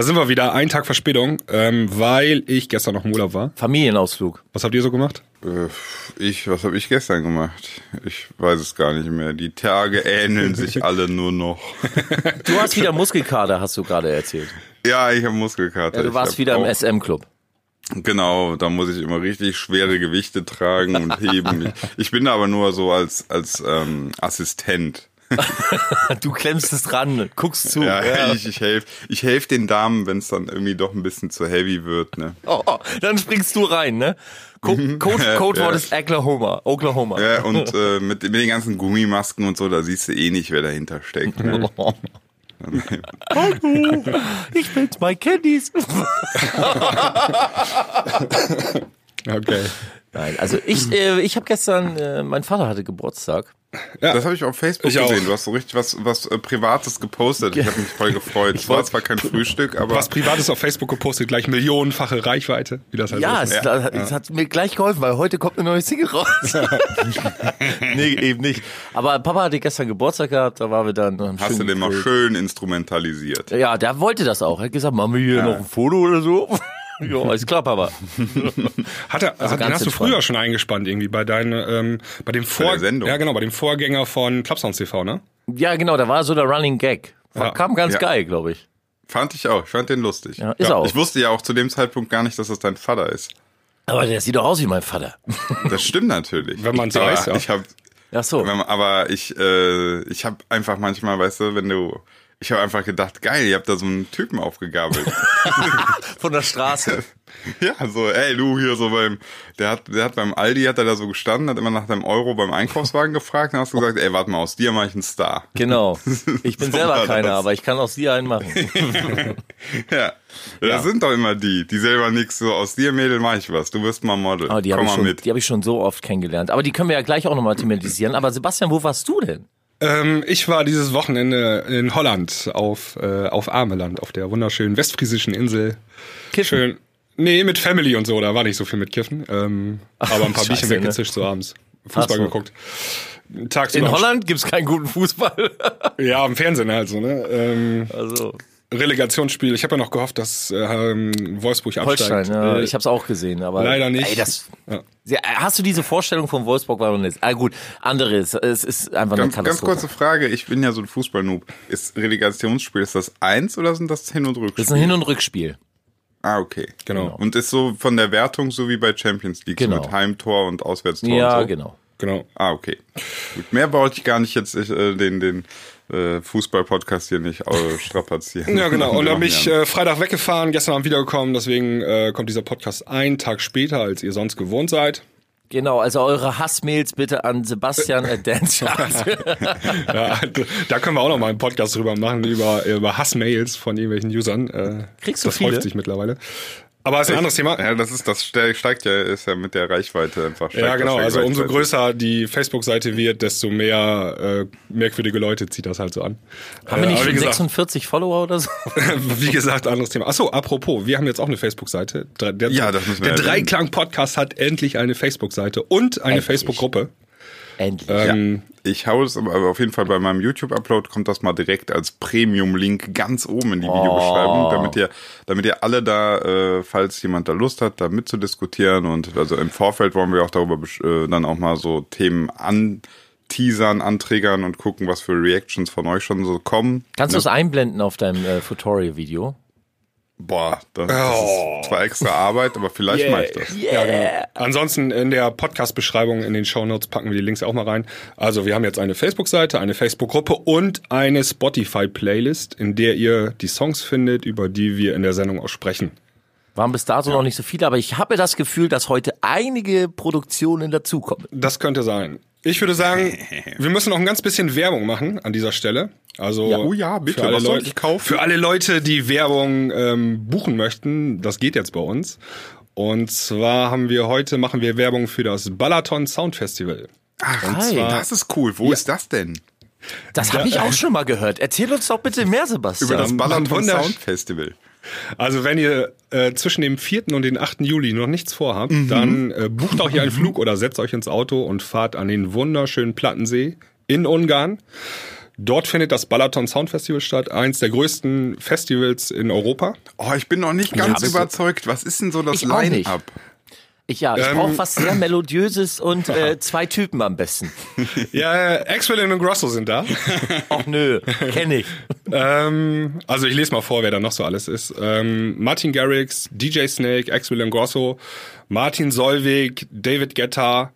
Da sind wir wieder, ein Tag Verspätung, ähm, weil ich gestern noch im Urlaub war. Familienausflug. Was habt ihr so gemacht? Äh, Ich, was habe ich gestern gemacht? Ich weiß es gar nicht mehr. Die Tage ähneln sich alle nur noch. Du hast wieder Muskelkater, hast du gerade erzählt. Ja, ich habe Muskelkater. Ja, du warst wieder im SM-Club. Genau, da muss ich immer richtig schwere Gewichte tragen und heben. Ich, ich bin da aber nur so als als ähm, Assistent. Du klemmst es dran, guckst zu. Ja, Ja. ich, ich helfe ich helf den Damen, wenn es dann irgendwie doch ein bisschen zu heavy wird. Ne? Oh, oh, dann springst du rein, ne? Co Code, Ja, Codewort ja. ist Oklahoma. Oklahoma. Ja, und äh, mit, mit den ganzen Gummimasken und so, da siehst du eh nicht, wer dahinter steckt. Ne? Ich bin's, my Candies. Okay. Nein, also ich, äh, ich habe gestern, äh, mein Vater hatte Geburtstag. Das habe ich auf Facebook Ich auch. gesehen. Du hast so richtig was, was äh, Privates gepostet. Ich habe mich voll gefreut. Es war zwar kein Frühstück, aber Was Privates auf Facebook gepostet, gleich millionenfache Reichweite, wie das halt Ja, so es, ist. das, es hat mir gleich geholfen, weil heute kommt eine neue Single raus. nee, eben nicht. Aber Papa hatte gestern Geburtstag gehabt, da waren wir dann. hast du den mal schön instrumentalisiert. Ja, der wollte das auch. Er hat gesagt, machen wir hier noch ein Foto oder so? Ja, alles klar, Papa. Hat er, Also den ganz hast du früher schon eingespannt irgendwie bei deinem, ähm, bei dem Vor Sendung. Ja, genau, bei dem Vorgänger von Clubsounds TV, ne? Ja, genau, da war so der Running Gag. War, Ja. Kam ganz Ja. geil, glaube ich. Fand ich auch. Ich fand den lustig. Ja, ist er auch. Ich wusste ja auch zu dem Zeitpunkt gar nicht, dass das dein Vater ist. Aber der sieht doch aus wie mein Vater. Das stimmt natürlich. Wenn man's Aber weiß, ja. Ich hab, Ach so. man- aber ich, äh, ich habe einfach manchmal, weißt du, wenn du, ich habe einfach gedacht, geil, ihr habt da so einen Typen aufgegabelt. Von der Straße. Ja, so, ey, du hier so beim, der hat, der hat beim Aldi, hat er da so gestanden, hat immer nach deinem Euro beim Einkaufswagen gefragt, dann hast du gesagt, ey, warte mal, aus dir mache ich einen Star. Genau. Ich bin So selber keiner, das. aber ich kann aus dir einen machen. Ja, das sind doch immer die, die selber nix, so, aus dir, Mädel, mach ich was, du wirst mal Model, Aber die habe komm mal schon- mit. die hab ich schon so oft kennengelernt. Aber die können wir ja gleich auch nochmal thematisieren. Aber Sebastian, wo warst du denn? Ähm, ich war dieses Wochenende in Holland auf, äh, auf Ameland, auf der wunderschönen westfriesischen Insel. Kiffen. Schön. Nee, mit Family und so, da war nicht so viel mit Kiffen. Ähm, aber ein paar Scheiße, Bierchen ne? weggezischt so abends. Fußball Ach so. geguckt. Tagsüber In Holland gibt's keinen guten Fußball. Ja, im Fernsehen halt so, ne? Ähm, Also, Relegationsspiel. Ich habe ja noch gehofft, dass ähm, Wolfsburg Holstein, absteigt. ja, Äh, ich habe es auch gesehen, aber Leider nicht. Ey, das, Ja. hast du diese Vorstellung von Wolfsburg war noch nicht? Ah gut, anderes, es ist einfach Ganz, eine ganz Katastrophe. kurze Frage, ich bin ja so ein Fußballnoob. Ist Relegationsspiel, ist das eins oder sind das Hin- und Rückspiel? das ist ein Hin- und Rückspiel. Ah, okay. Genau. Und ist so von der Wertung so wie bei Champions League, Genau. so mit Heimtor und Auswärtstor Ja, und so? genau. Genau. Ah, okay. Gut, mehr wollte ich gar nicht jetzt äh, den, den äh, Fußball-Podcast hier nicht äh, strapazieren. Ja, genau. Und Wir dann bin machen ich ja- äh, Freitag weggefahren, gestern Abend wiedergekommen. Deswegen äh, kommt dieser Podcast einen Tag später, als ihr sonst gewohnt seid. Genau, also eure Hassmails bitte an Sebastian at Dancechart. Ja, da können wir auch noch mal einen Podcast drüber machen, über, über Hassmails von irgendwelchen Usern. Äh, Kriegst du das viele? häuft sich mittlerweile. Aber ist ein anderes Thema. Ja, das ist, das ste- steigt ja, ist ja mit der Reichweite einfach. Ja, genau. Also umso größer die Facebook-Seite wird, desto mehr äh, merkwürdige Leute zieht das halt so an. Haben wir Äh, nicht aber wie schon gesagt, 46 Follower oder so? wie gesagt, anderes Thema. Achso, apropos, wir haben jetzt auch eine Facebook-Seite. Der, Ja, das müssen wir Der. Dreiklang-Podcast hat endlich eine Facebook-Seite und eine. Facebook-Gruppe. Endlich. Ähm, Ich hau es aber auf jeden Fall bei meinem YouTube-Upload kommt das mal direkt als Premium-Link ganz oben in die Videobeschreibung, Oh. damit ihr, damit ihr alle da, äh, falls jemand da Lust hat, da mitzudiskutieren und also im Vorfeld wollen wir auch darüber äh, dann auch mal so Themen anteasern, anträgern und gucken, was für Reactions von euch schon so kommen. Kannst du Ne? es einblenden auf deinem äh, Tutorial-Video? Boah, das, das Oh. ist zwar extra Arbeit, aber vielleicht Yeah. mache ich das. Ja, genau. Ansonsten in der Podcast-Beschreibung, in den Shownotes packen wir die Links auch mal rein. Also wir haben jetzt eine Facebook-Seite, eine Facebook-Gruppe und eine Spotify-Playlist, in der ihr die Songs findet, über die wir in der Sendung auch sprechen. Waren bis dato noch nicht so viele, aber ich habe das Gefühl, dass heute einige Produktionen dazukommen. Das könnte sein. Ich würde sagen, wir müssen noch ein ganz bisschen Werbung machen an dieser Stelle. Also Ja. Oh ja, bitte, für alle Leute, ich kaufen? Für alle Leute, die Werbung ähm, buchen möchten, das geht jetzt bei uns. Und zwar haben wir heute machen wir Werbung für das Balaton Sound Festival. Ach, Hi. das ist cool. Wo ist das denn? Das habe ich auch schon mal gehört. Erzähl uns doch bitte mehr, Sebastian. Über das Balaton Sound Festival. Also wenn ihr äh, zwischen dem 4. und den 8. Juli noch nichts vorhabt, Mhm. dann äh, bucht auch hier einen Flug oder setzt euch ins Auto und fahrt an den wunderschönen Plattensee in Ungarn. Dort findet das Balaton Sound Festival statt, eins der größten Festivals in Europa. Oh, ich bin noch nicht ganz Ja, überzeugt. Was ist denn so das. Line-Up? Ich, ja, ich Ähm. brauche was sehr Melodiöses und äh, zwei Typen am besten. Ja, Axwell und Grosso sind da. Och nö, kenne ich. ähm, also ich lese mal vor, wer da noch so alles ist. Ähm, Martin Garrix, DJ Snake, Axwell und Grosso, Martin Solveig, David Guetta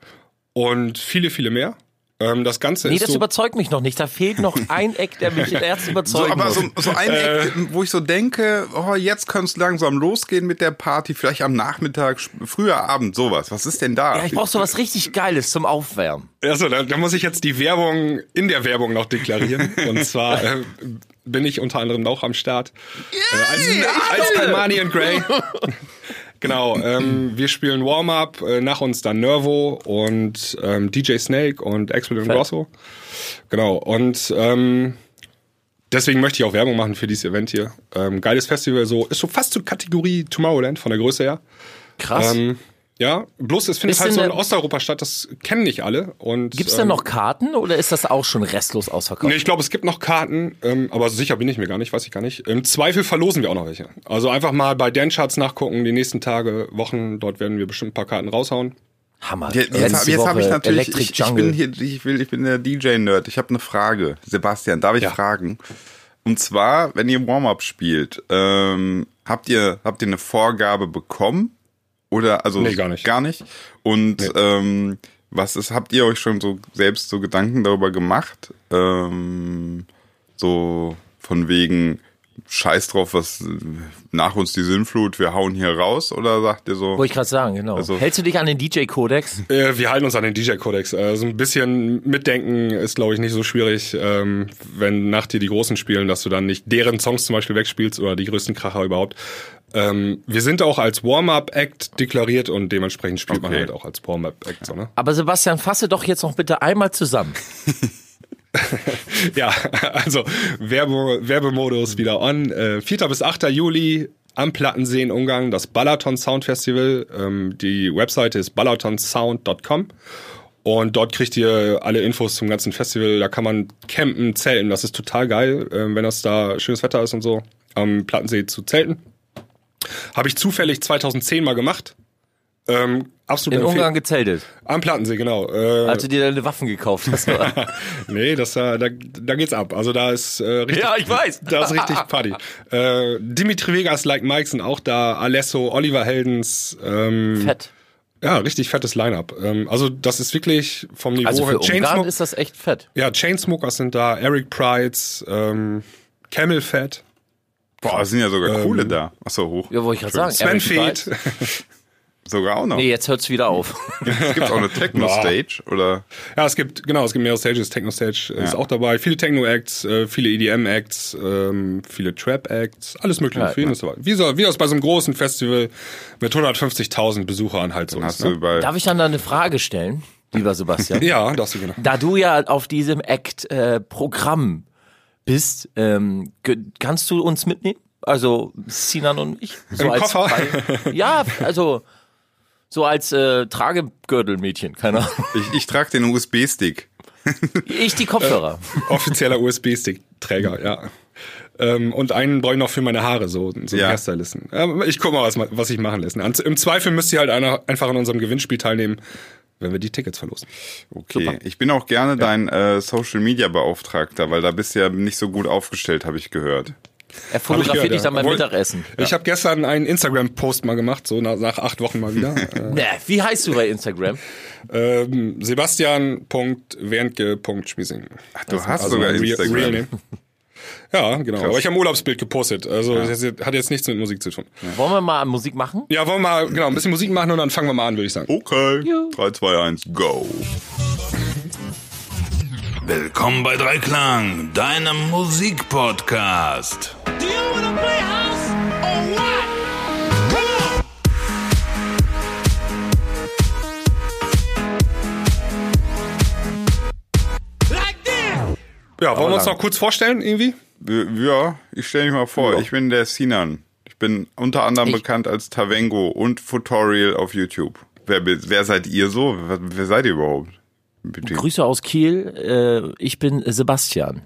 und viele, viele mehr. Ähm, das Ganze Nee, ist das so überzeugt mich noch nicht. Da fehlt noch ein Eck, der mich erst So, überzeugen aber so, so ein Eck, wo ich so denke, oh, jetzt könnte es langsam losgehen mit der Party, vielleicht am Nachmittag, früher Abend, sowas. Was ist denn da? ja, ich brauche so was richtig Geiles zum Aufwärmen. Achso, da, da muss ich jetzt die Werbung in der Werbung noch deklarieren. Und zwar äh, bin ich unter anderem auch am Start. Äh, als, als Kalmani und Grey. genau, ähm, wir spielen Warm-Up, äh, nach uns dann Nervo und ähm, DJ Snake und Fett. Grosso. Genau, und ähm, deswegen möchte ich auch Werbung machen für dieses Event hier. Ähm, geiles Festival, so ist so fast zur Kategorie Tomorrowland von der Größe her. Krass. Ja, bloß es findet Ist halt so in Osteuropa statt, das kennen nicht alle. Und, Gibt's ähm, denn noch Karten oder ist das auch schon restlos ausverkauft? Nee, ich glaube, es gibt noch Karten, ähm, aber sicher bin ich mir gar nicht, weiß ich gar nicht. Im Zweifel verlosen wir auch noch welche. Also einfach mal bei Dancharts nachgucken, die nächsten Tage, Wochen, dort werden wir bestimmt ein paar Karten raushauen. Hammer. Jetzt, jetzt, jetzt habe ich natürlich, Electric ich, ich bin hier, ich will, ich bin der DJ-Nerd. Ich habe eine Frage. Sebastian, darf ich Ja. fragen? Und zwar, wenn ihr Warm-Up spielt, ähm, habt ihr, habt ihr eine Vorgabe bekommen? Oder, also, Nee, gar nicht. Gar nicht? Und, ähm, was ist, habt ihr euch schon so selbst so Gedanken darüber gemacht? Ähm, so von wegen, scheiß drauf, was, äh, nach uns die Sinnflut, wir hauen hier raus? Oder sagt ihr so? Wollte ich gerade sagen, genau. Also- Hältst du dich an den DJ-Kodex? Äh, wir halten uns an den DJ-Kodex. Äh, so ein bisschen mitdenken ist, glaube ich, nicht so schwierig, ähm, wenn nach dir die Großen spielen, dass du dann nicht deren Songs zum Beispiel wegspielst oder die größten Kracher überhaupt. Ähm, wir sind auch als Warm-Up-Act deklariert und dementsprechend spielt man Okay. halt auch als Warm-Up-Act. So, ne? Aber Sebastian, fasse doch jetzt noch bitte einmal zusammen. Ja, also Werbe, Werbemodus wieder on. Äh, 4. bis 8. Juli am Plattensee in Ungarn, das Balaton Sound Festival. Ähm, die Webseite ist balatonsound.com. Und dort kriegt ihr alle Infos zum ganzen Festival. Da kann man campen, zelten. Das ist total geil, ähm, wenn das da schönes Wetter ist und so. Am Plattensee zu zelten. Habe ich zufällig 2010 mal gemacht. Ähm, absolut In empfehl- Ungarn gezeltet, Am Plattensee, genau. Äh, als du dir deine Waffen gekauft hast. Nee, das, äh, da, da geht's ab. Also da ist äh, richtig, Ja, ich weiß. da ist richtig Party. Äh, Dimitri Vegas, Like Mike sind auch da, Alesso, Oliver Heldens, ähm, Fett. ja, richtig fettes Line-Up. Ähm, also das ist wirklich vom Niveau Also für her. Ungarn Chainsmoke- ist das echt fett. ja, Chainsmokers sind da, Eric Prides, ähm, Camel Fat, Boah, es sind ja sogar coole da. Achso, hoch. Ja, wollte ich gerade sagen. Sven. Price. Sogar auch noch. Nee, jetzt hört's wieder auf. Es gibt auch eine Techno-Stage, oder? Ja, es gibt, genau, es gibt mehrere Stages. Techno Stage ist auch dabei. Viele Techno-Acts, äh, viele EDM-Acts, ähm, viele Trap-Acts, alles mögliche. Ja, für jeden ist dabei. Wie, so, wie das bei so einem großen Festival mit 150.000 Besuchern halt so ist. Hast du Ne? bei. Darf ich dann da eine Frage stellen, lieber Sebastian? Ja, darfst du genau. Da du ja auf diesem Act-Programm bist, ähm, kannst du uns mitnehmen? Also Sinan und ich? So Im Koffer? Zwei- ja, also so als äh, Tragegürtelmädchen, keine Ahnung. Ich, ich trage den USB-Stick. Ich die Kopfhörer. Offizieller USB-Stick-Träger, ja. Ähm, und einen brauche ich noch für meine Haare, so, so Ja. Hairstylisten. Ähm, ich guck mal, was, was ich machen lassen. Ans- Im Zweifel müsst ihr halt einer, einfach an unserem Gewinnspiel teilnehmen, wenn wir die Tickets verlosen. Okay. Ich bin auch gerne dein äh, Social Media Beauftragter, weil da bist du ja nicht so gut aufgestellt, habe ich gehört. Er fotografiert gehört, dich dann ja. beim Mittagessen. Ich habe gestern einen Instagram-Post mal gemacht, so nach, nach acht Wochen mal wieder. wie heißt du bei Instagram? ähm, Sebastian.werntke.schmiesing. Ach, du hast Also sogar mein Real, Instagram. Real Name. Ja, genau. Aber ich habe ein Urlaubsbild gepostet. Also das hat jetzt nichts mit Musik zu tun. Wollen wir mal Musik machen? Ja, wollen wir mal genau, ein bisschen Musik machen und dann fangen wir mal an, würde ich sagen. Okay. 3, 2, 1, go. Willkommen bei Dreiklang, deinem Musikpodcast. Do you wanna play house or what? Ja, wollen wir uns noch kurz vorstellen irgendwie? Ja, ich stelle mich mal vor. Ich bin der Sinan. Ich bin unter anderem Ich- bekannt als Tavengo und Futorial auf YouTube. Wer, wer seid ihr so? Wer, wer seid ihr überhaupt? Bitte. Grüße aus Kiel. Äh, ich bin Sebastian.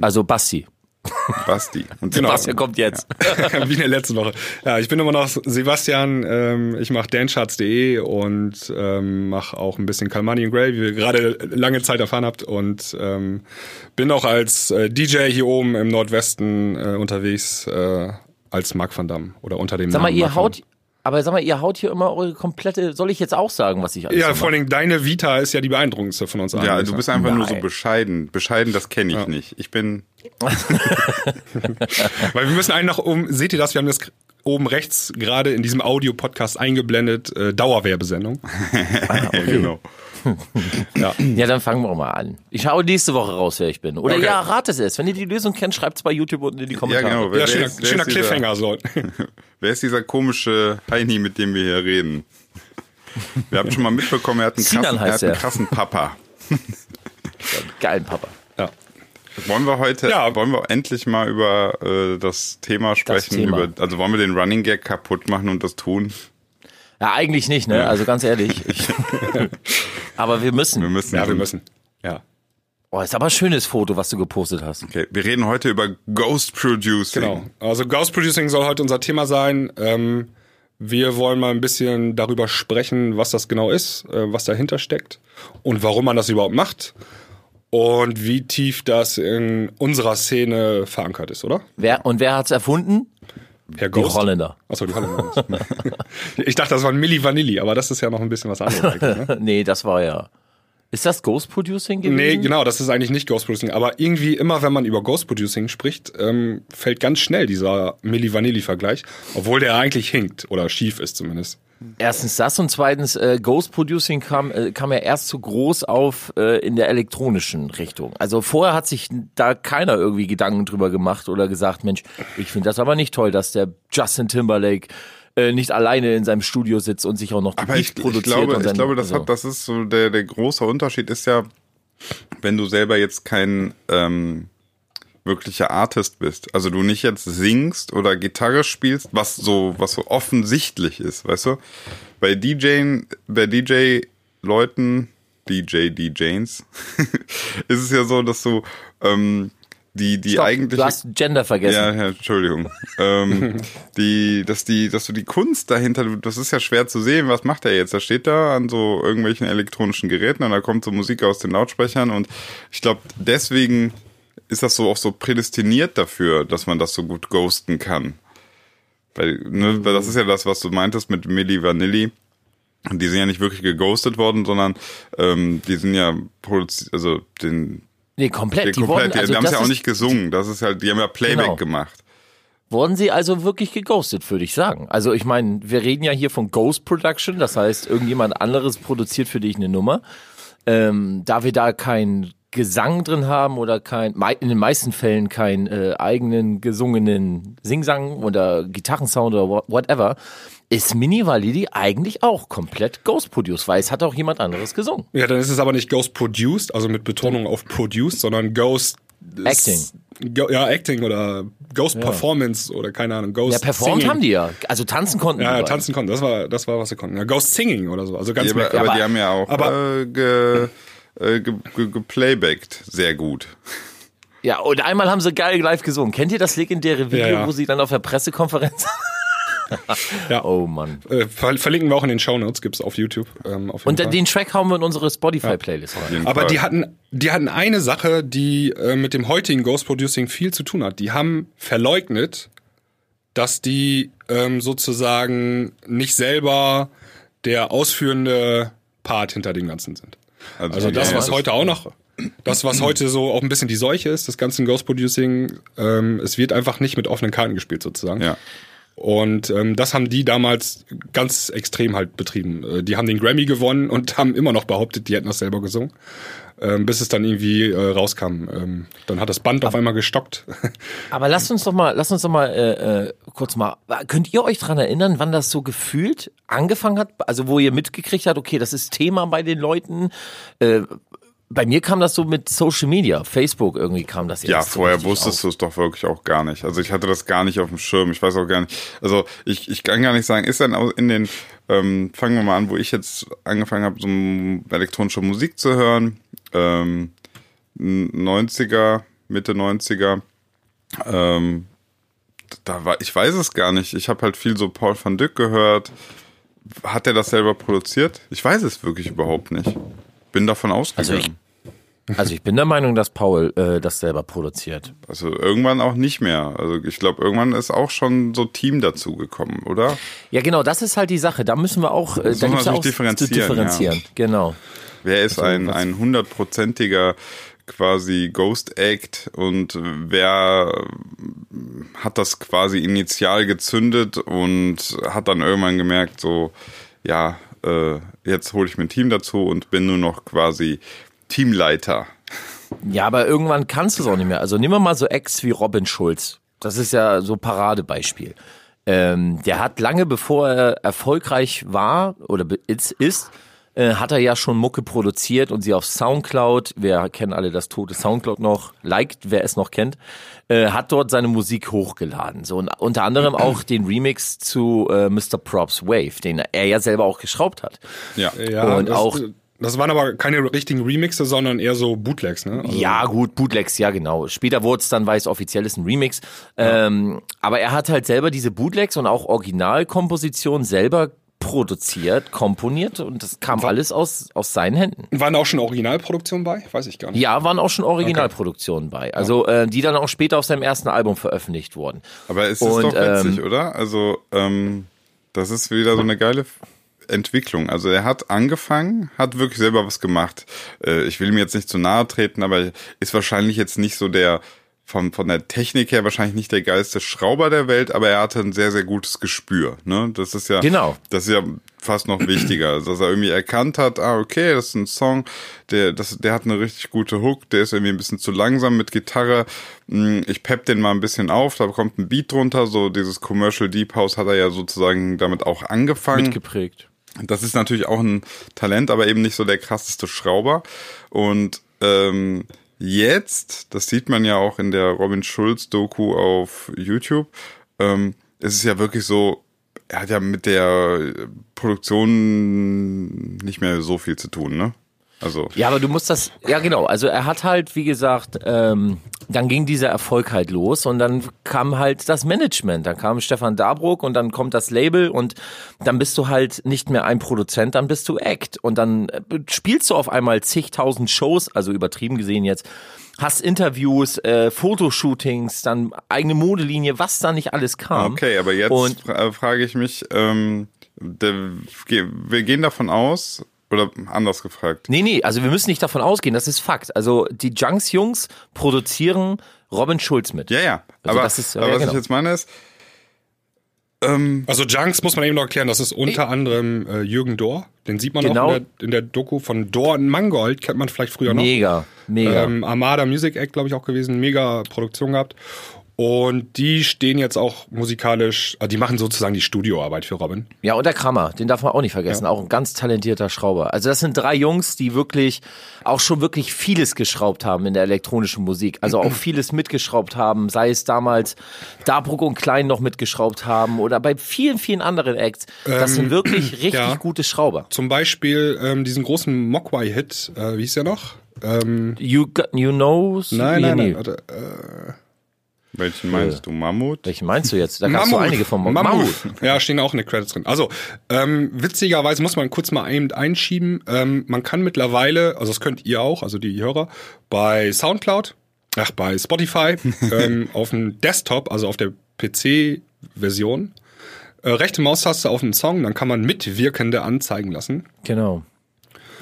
Also Basti. Basti. Und Sebastian kommt jetzt. Wie in der letzten Woche. Ja, ich bin immer noch Sebastian. Ähm, ich mache dancharts.de und ähm, mache auch ein bisschen Kalmani and Grey, wie ihr gerade lange Zeit erfahren habt. Und ähm, bin auch als äh, DJ hier oben im Nordwesten äh, unterwegs äh, als Mark van Damme oder unter dem Sag mal, Namen ihr Mark haut, aber sag mal, ihr haut hier immer eure komplette, soll ich jetzt auch sagen, was ich alles Ja, so vor allen Dingen deine Vita ist ja die beeindruckendste von uns allen. Ja, du bist einfach nur so Nein. bescheiden. Bescheiden, das kenne ich Ja. nicht. Ich bin, Weil wir müssen einen noch um, seht ihr das? Wir haben das oben rechts gerade in diesem Audio-Podcast eingeblendet, äh, Dauerwerbesendung. genau. Ja. Ja, dann fangen wir mal an. Ich schaue nächste Woche raus, wer ich bin. Oder Okay. ja, ratet es. Wenn ihr die Lösung kennt, schreibt es bei YouTube unten in die Ja, Kommentare. genau. Wer, Ja, schöner, ist, wer schöner ist dieser, Cliffhanger so. Wer ist dieser komische Heini, mit dem wir hier reden? Wir haben schon mal mitbekommen, er hat einen krassen, er hat einen krassen Papa. Geilen Papa. Wollen wir heute, Ja. wollen wir endlich mal über äh, das Thema sprechen? Thema. Über, also wollen wir den Running Gag kaputt machen und das tun? Ja, eigentlich nicht, ne? Also ganz ehrlich. Ich, aber wir müssen. Wir müssen. ja, wir müssen. Ja. Oh, ist aber ein schönes Foto, was du gepostet hast. Okay, wir reden heute über Ghost Producing. Genau. Also Ghost Producing soll heute unser Thema sein. Ähm, wir wollen mal ein bisschen darüber sprechen, was das genau ist, äh, was dahinter steckt und warum man das überhaupt macht und wie tief das in unserer Szene verankert ist, oder? Wer, und wer hat's erfunden? Herr Die Ghost. Holländer. Achso, die Holländer. ich dachte, das war ein Milli Vanilli, aber das ist ja noch ein bisschen was anderes. Ne? nee, das war ja. Ist das Ghost Producing gewesen? Nee, genau, das ist eigentlich nicht Ghost Producing. Aber irgendwie immer, wenn man über Ghost Producing spricht, ähm, fällt ganz schnell dieser Milli Vanilli-Vergleich, obwohl der eigentlich hinkt oder schief ist zumindest. Erstens das und zweitens, äh, Ghost Producing kam, äh, kam ja erst zu groß auf äh, in der elektronischen Richtung. Also vorher hat sich da keiner irgendwie Gedanken drüber gemacht oder gesagt, Mensch, ich finde das aber nicht toll, dass der Justin Timberlake äh, nicht alleine in seinem Studio sitzt und sich auch noch Aber ich, ich produziert. glaube, und ich glaube, das also. hat, das ist so der, der große Unterschied ist ja, wenn du selber jetzt kein ähm, wirklicher Artist bist, also du nicht jetzt singst oder Gitarre spielst, was so, was so offensichtlich ist, weißt du? Bei DJen, bei DJ-Leuten, DJ, DJs, ist es ja so, dass du ähm, die, die Stopp, eigentlich du hast Gender vergessen. ja, ja, Entschuldigung. ähm, die, dass die, dass du die Kunst dahinter, das ist ja schwer zu sehen, was macht er jetzt? Er steht da an so irgendwelchen elektronischen Geräten und da kommt so Musik aus den Lautsprechern und ich glaube, deswegen ist das so auch so prädestiniert dafür, dass man das so gut ghosten kann. Weil, ne, weil das ist ja das, was du meintest mit Milli Vanilli. Die sind ja nicht wirklich geghostet worden, sondern ähm, die sind ja produziert, also den Nee, komplett. ja, die komplett, wurden, also die haben es ja auch nicht gesungen. Das ist halt, die haben ja Playback Genau. gemacht. Wurden sie also wirklich geghostet, würde ich sagen. Also ich meine, wir reden ja hier von Ghost Production, das heißt, irgendjemand anderes produziert für dich eine Nummer. Ähm, da wir da kein Gesang drin haben oder kein, in den meisten Fällen keinen äh, eigenen gesungenen Singsang oder Gitarrensound oder wha- whatever, ist Mini Validi eigentlich auch komplett Ghost Produced, weil es hat auch jemand anderes gesungen. Ja, dann ist es aber nicht Ghost Produced, also mit Betonung auf Produced, sondern Ghost Acting. Go, ja, Acting oder Ghost Performance oder keine Ahnung, Ghost Ja, performt Singing. haben die ja. Also tanzen konnten Ja, ja, tanzen konnten, das war, das war, was sie konnten. Ja, Ghost Singing oder so, also ganz Ja, aber, aber aber- die haben ja auch aber- äh, ge, äh, ge, ge, geplaybacked. Sehr gut. Ja, und einmal haben sie geil live gesungen. Kennt ihr das legendäre Video, Ja, ja. wo sie dann auf der Pressekonferenz? Ja. Oh Mann. Äh, ver verlinken wir auch in den Shownotes, gibt's auf YouTube. Ähm, auf jeden Und Fall. den Track hauen wir in unsere Spotify-Playlist rein. jeden Aber Fall. die hatten, die hatten eine Sache, die äh, mit dem heutigen Ghost Producing viel zu tun hat. Die haben verleugnet, dass die ähm, sozusagen nicht selber der ausführende Part hinter dem Ganzen sind. Also das, ja, was heute auch noch, das, was heute so auch ein bisschen die Seuche ist, des ganzen Ghost Producing, ähm, es wird einfach nicht mit offenen Karten gespielt sozusagen. Ja. Und ähm, das haben die damals ganz extrem halt betrieben. Äh, die haben den Grammy gewonnen und haben immer noch behauptet, die hätten das selber gesungen. Ähm, bis es dann irgendwie äh, rauskam. Ähm, dann hat das Band auf einmal gestockt. Aber lasst uns doch mal, lasst uns doch mal äh, äh, kurz mal. Könnt ihr euch dran erinnern, wann das so gefühlt angefangen hat? Also wo ihr mitgekriegt habt, okay, das ist Thema bei den Leuten. Äh, bei mir kam das so mit Social Media, Facebook irgendwie kam das jetzt. Ja, vorher wusstest du es doch wirklich auch gar nicht. Also ich hatte das gar nicht auf dem Schirm. Ich weiß auch gar nicht. Also ich, ich kann gar nicht sagen, ist dann in den, ähm, fangen wir mal an, wo ich jetzt angefangen habe, so elektronische Musik zu hören. Ähm, 90er, Mitte 90er. Ähm, da war, ich weiß es gar nicht. Ich habe halt viel so Paul van Dyck gehört. Hat er das selber produziert? Ich weiß es wirklich überhaupt nicht. Bin davon ausgegangen. Also Also ich bin der Meinung, dass Paul äh, das selber produziert. Also irgendwann auch nicht mehr. Also ich glaube, irgendwann ist auch schon so Team dazu gekommen, oder? Ja, genau, das ist halt die Sache. Da müssen wir auch, äh, da gibt's ja auch differenzieren, differenzieren. Genau. Wer ist Also, ein ein hundertprozentiger quasi Ghost Act und wer hat das quasi initial gezündet und hat dann irgendwann gemerkt, so, ja, äh, jetzt hole ich mir ein Team dazu und bin nur noch quasi Teamleiter. Ja, aber irgendwann kannst du es auch nicht mehr. Also nehmen wir mal so Ex wie Robin Schulz. Das ist ja so Paradebeispiel. Ähm, der hat lange bevor er erfolgreich war oder ist, äh, hat er ja schon Mucke produziert und sie auf Soundcloud, wir kennen alle das tote Soundcloud noch, liked, wer es noch kennt, äh, hat dort seine Musik hochgeladen. So und unter anderem auch den Remix zu äh, Mr. Props Wave, den er ja selber auch geschraubt hat. Ja. Ja, Und das, auch- Das waren aber keine richtigen Remixe, sondern eher so Bootlegs, ne? Also, Ja, gut, Bootlegs, ja genau. Später wurde es dann, weil es offiziell ist, ein Remix. Ähm, aber er hat halt selber diese Bootlegs und auch Originalkompositionen selber produziert, komponiert und das kam alles aus, aus seinen Händen. Waren da auch schon Originalproduktionen bei? Weiß ich gar nicht. Ja, waren auch schon Originalproduktionen bei. Also äh, die dann auch später auf seinem ersten Album veröffentlicht wurden. Aber es ist Und, doch witzig, ähm, oder? Also, ähm, das ist wieder so eine geile Entwicklung. Also er hat angefangen, hat wirklich selber was gemacht. Äh, ich will ihm jetzt nicht zu nahe treten, aber ist wahrscheinlich jetzt nicht so der von, von der Technik her wahrscheinlich nicht der geilste Schrauber der Welt, aber er hatte ein sehr, sehr gutes Gespür. Ne? Das ist ja, Genau. das ist ja fast noch wichtiger, dass er irgendwie erkannt hat, ah, okay, das ist ein Song, der, das, der hat eine richtig gute Hook, der ist irgendwie ein bisschen zu langsam mit Gitarre. Hm, Ich pepp den mal ein bisschen auf, da kommt ein Beat drunter, so dieses Commercial Deep House hat er ja sozusagen damit auch angefangen. Mitgeprägt. Das ist natürlich auch ein Talent, aber eben nicht so der krasseste Schrauber. Und ähm, jetzt, das sieht man ja auch in der Robin Schulz Doku auf YouTube, ähm, es ist ja wirklich so, er hat ja mit der Produktion nicht mehr so viel zu tun, ne? Also. Ja, aber du musst das, ja genau, also er hat halt, wie gesagt, ähm, dann ging dieser Erfolg halt los und dann kam halt das Management, dann kam Stefan Dabruck und dann kommt das Label und dann bist du halt nicht mehr ein Produzent, dann bist du Act. Und dann äh, spielst du auf einmal zigtausend Shows, also übertrieben gesehen jetzt, hast Interviews, äh, Fotoshootings, dann eigene Modelinie, was da nicht alles kam. Okay, aber jetzt fra frage ich mich, ähm, wir gehen davon aus, oder anders gefragt, Nee, nee, also wir müssen nicht davon ausgehen, das ist Fakt. Also die Junks-Jungs produzieren Robin Schulz mit. ja, ja, Also aber, das ist- ja, aber was genau. ich jetzt meine ist, ähm, Also Junks muss man eben noch erklären, das ist unter anderem äh, Jürgen Dohr. Den sieht man Genau. auch in der, in der Doku von Dohr und Mangold, kennt man vielleicht früher noch. Mega, mega. Ähm, Armada Music Act, glaube ich, auch gewesen. Mega Produktion gehabt. Und die stehen jetzt auch musikalisch, also die machen sozusagen die Studioarbeit für Robin. Ja, und der Krammer, den darf man auch nicht vergessen, auch ein ganz talentierter Schrauber. Also das sind drei Jungs, die wirklich auch schon wirklich vieles geschraubt haben in der elektronischen Musik. Also auch vieles mitgeschraubt haben, sei es damals Dabruck und Klein noch mitgeschraubt haben oder bei vielen, vielen anderen Acts. Das sind wirklich richtig ja. gute Schrauber. Zum Beispiel ähm, diesen großen Mogwai-Hit, äh, wie hieß der noch? Ähm, You, got, you know... nein, nee, nein, nee. nein. Warte, äh, welchen meinst du, Mammut? Welchen meinst du jetzt? Da gab es so einige von Mo- Mammut. Ja, stehen auch in den Credits drin. Also, ähm, witzigerweise muss man kurz mal eben einschieben. Ähm, man kann mittlerweile, also das könnt ihr auch, also die Hörer, bei Soundcloud, ach, bei Spotify, ähm, auf dem Desktop, also auf der PC-Version, äh, rechte Maustaste auf den Song, dann kann man Mitwirkende anzeigen lassen. Genau.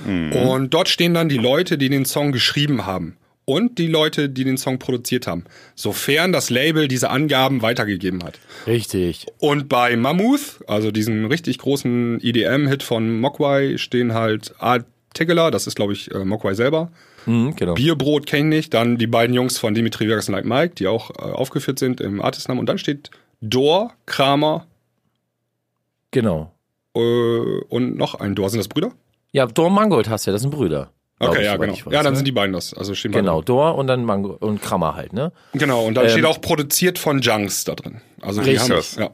Und dort stehen dann die Leute, die den Song geschrieben haben. Und die Leute, die den Song produziert haben. Sofern das Label diese Angaben weitergegeben hat. Richtig. Und bei Mammoth, also diesen richtig großen EDM-Hit von Mogwai, stehen halt Art Tiggeler, das ist glaube ich äh, Mogwai selber. Mhm, genau. Bierbrot kenne ich, dann die beiden Jungs von Dimitri Vegas und Like Mike, die auch äh, aufgeführt sind im Artistnamen. Und dann steht Dor, Kramer Genau. äh, und noch ein Dor. Sind das Brüder? Ja, Dor Mangold hast du ja, das sind Brüder. Okay, ich, ja, genau. weiß, ja, dann ne? sind die beiden das. Also stehen Genau, Dor und dann Mango und Krammer halt, ne? Genau, und dann Ähm, steht auch produziert von Junks da drin. Also die haben ja.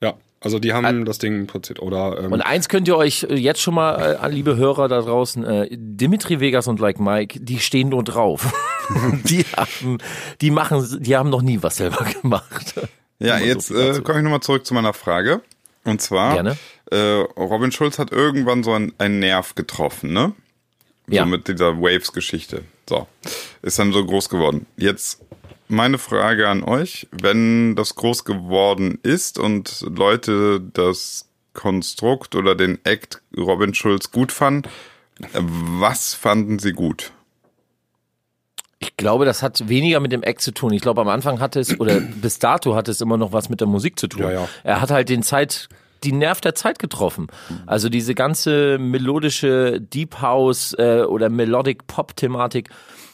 Ja. Also die haben das Ding produziert. Oder ähm, Und eins könnt ihr euch äh, jetzt schon mal, äh, an liebe Hörer da draußen, äh, Dimitri Vegas und Like Mike, die stehen nur drauf. die haben, die machen, die haben noch nie was selber gemacht. Ja, so jetzt viel äh, komme ich nochmal zurück zu meiner Frage. Und zwar, Gerne. Äh, Robin Schulz hat irgendwann so einen, einen Nerv getroffen, ne? So Ja. mit dieser Waves-Geschichte. So. Ist dann so groß geworden. Jetzt meine Frage an euch, wenn das groß geworden ist und Leute das Konstrukt oder den Act Robin Schulz gut fanden, was fanden sie gut? Ich glaube, das hat weniger mit dem Act zu tun. Ich glaube, am Anfang hatte es, oder bis dato hatte es immer noch was mit der Musik zu tun. Ja, ja. Er hat halt den Zeit, die Nerv der Zeit getroffen. Also diese ganze melodische Deep House äh, oder Melodic Pop Thematik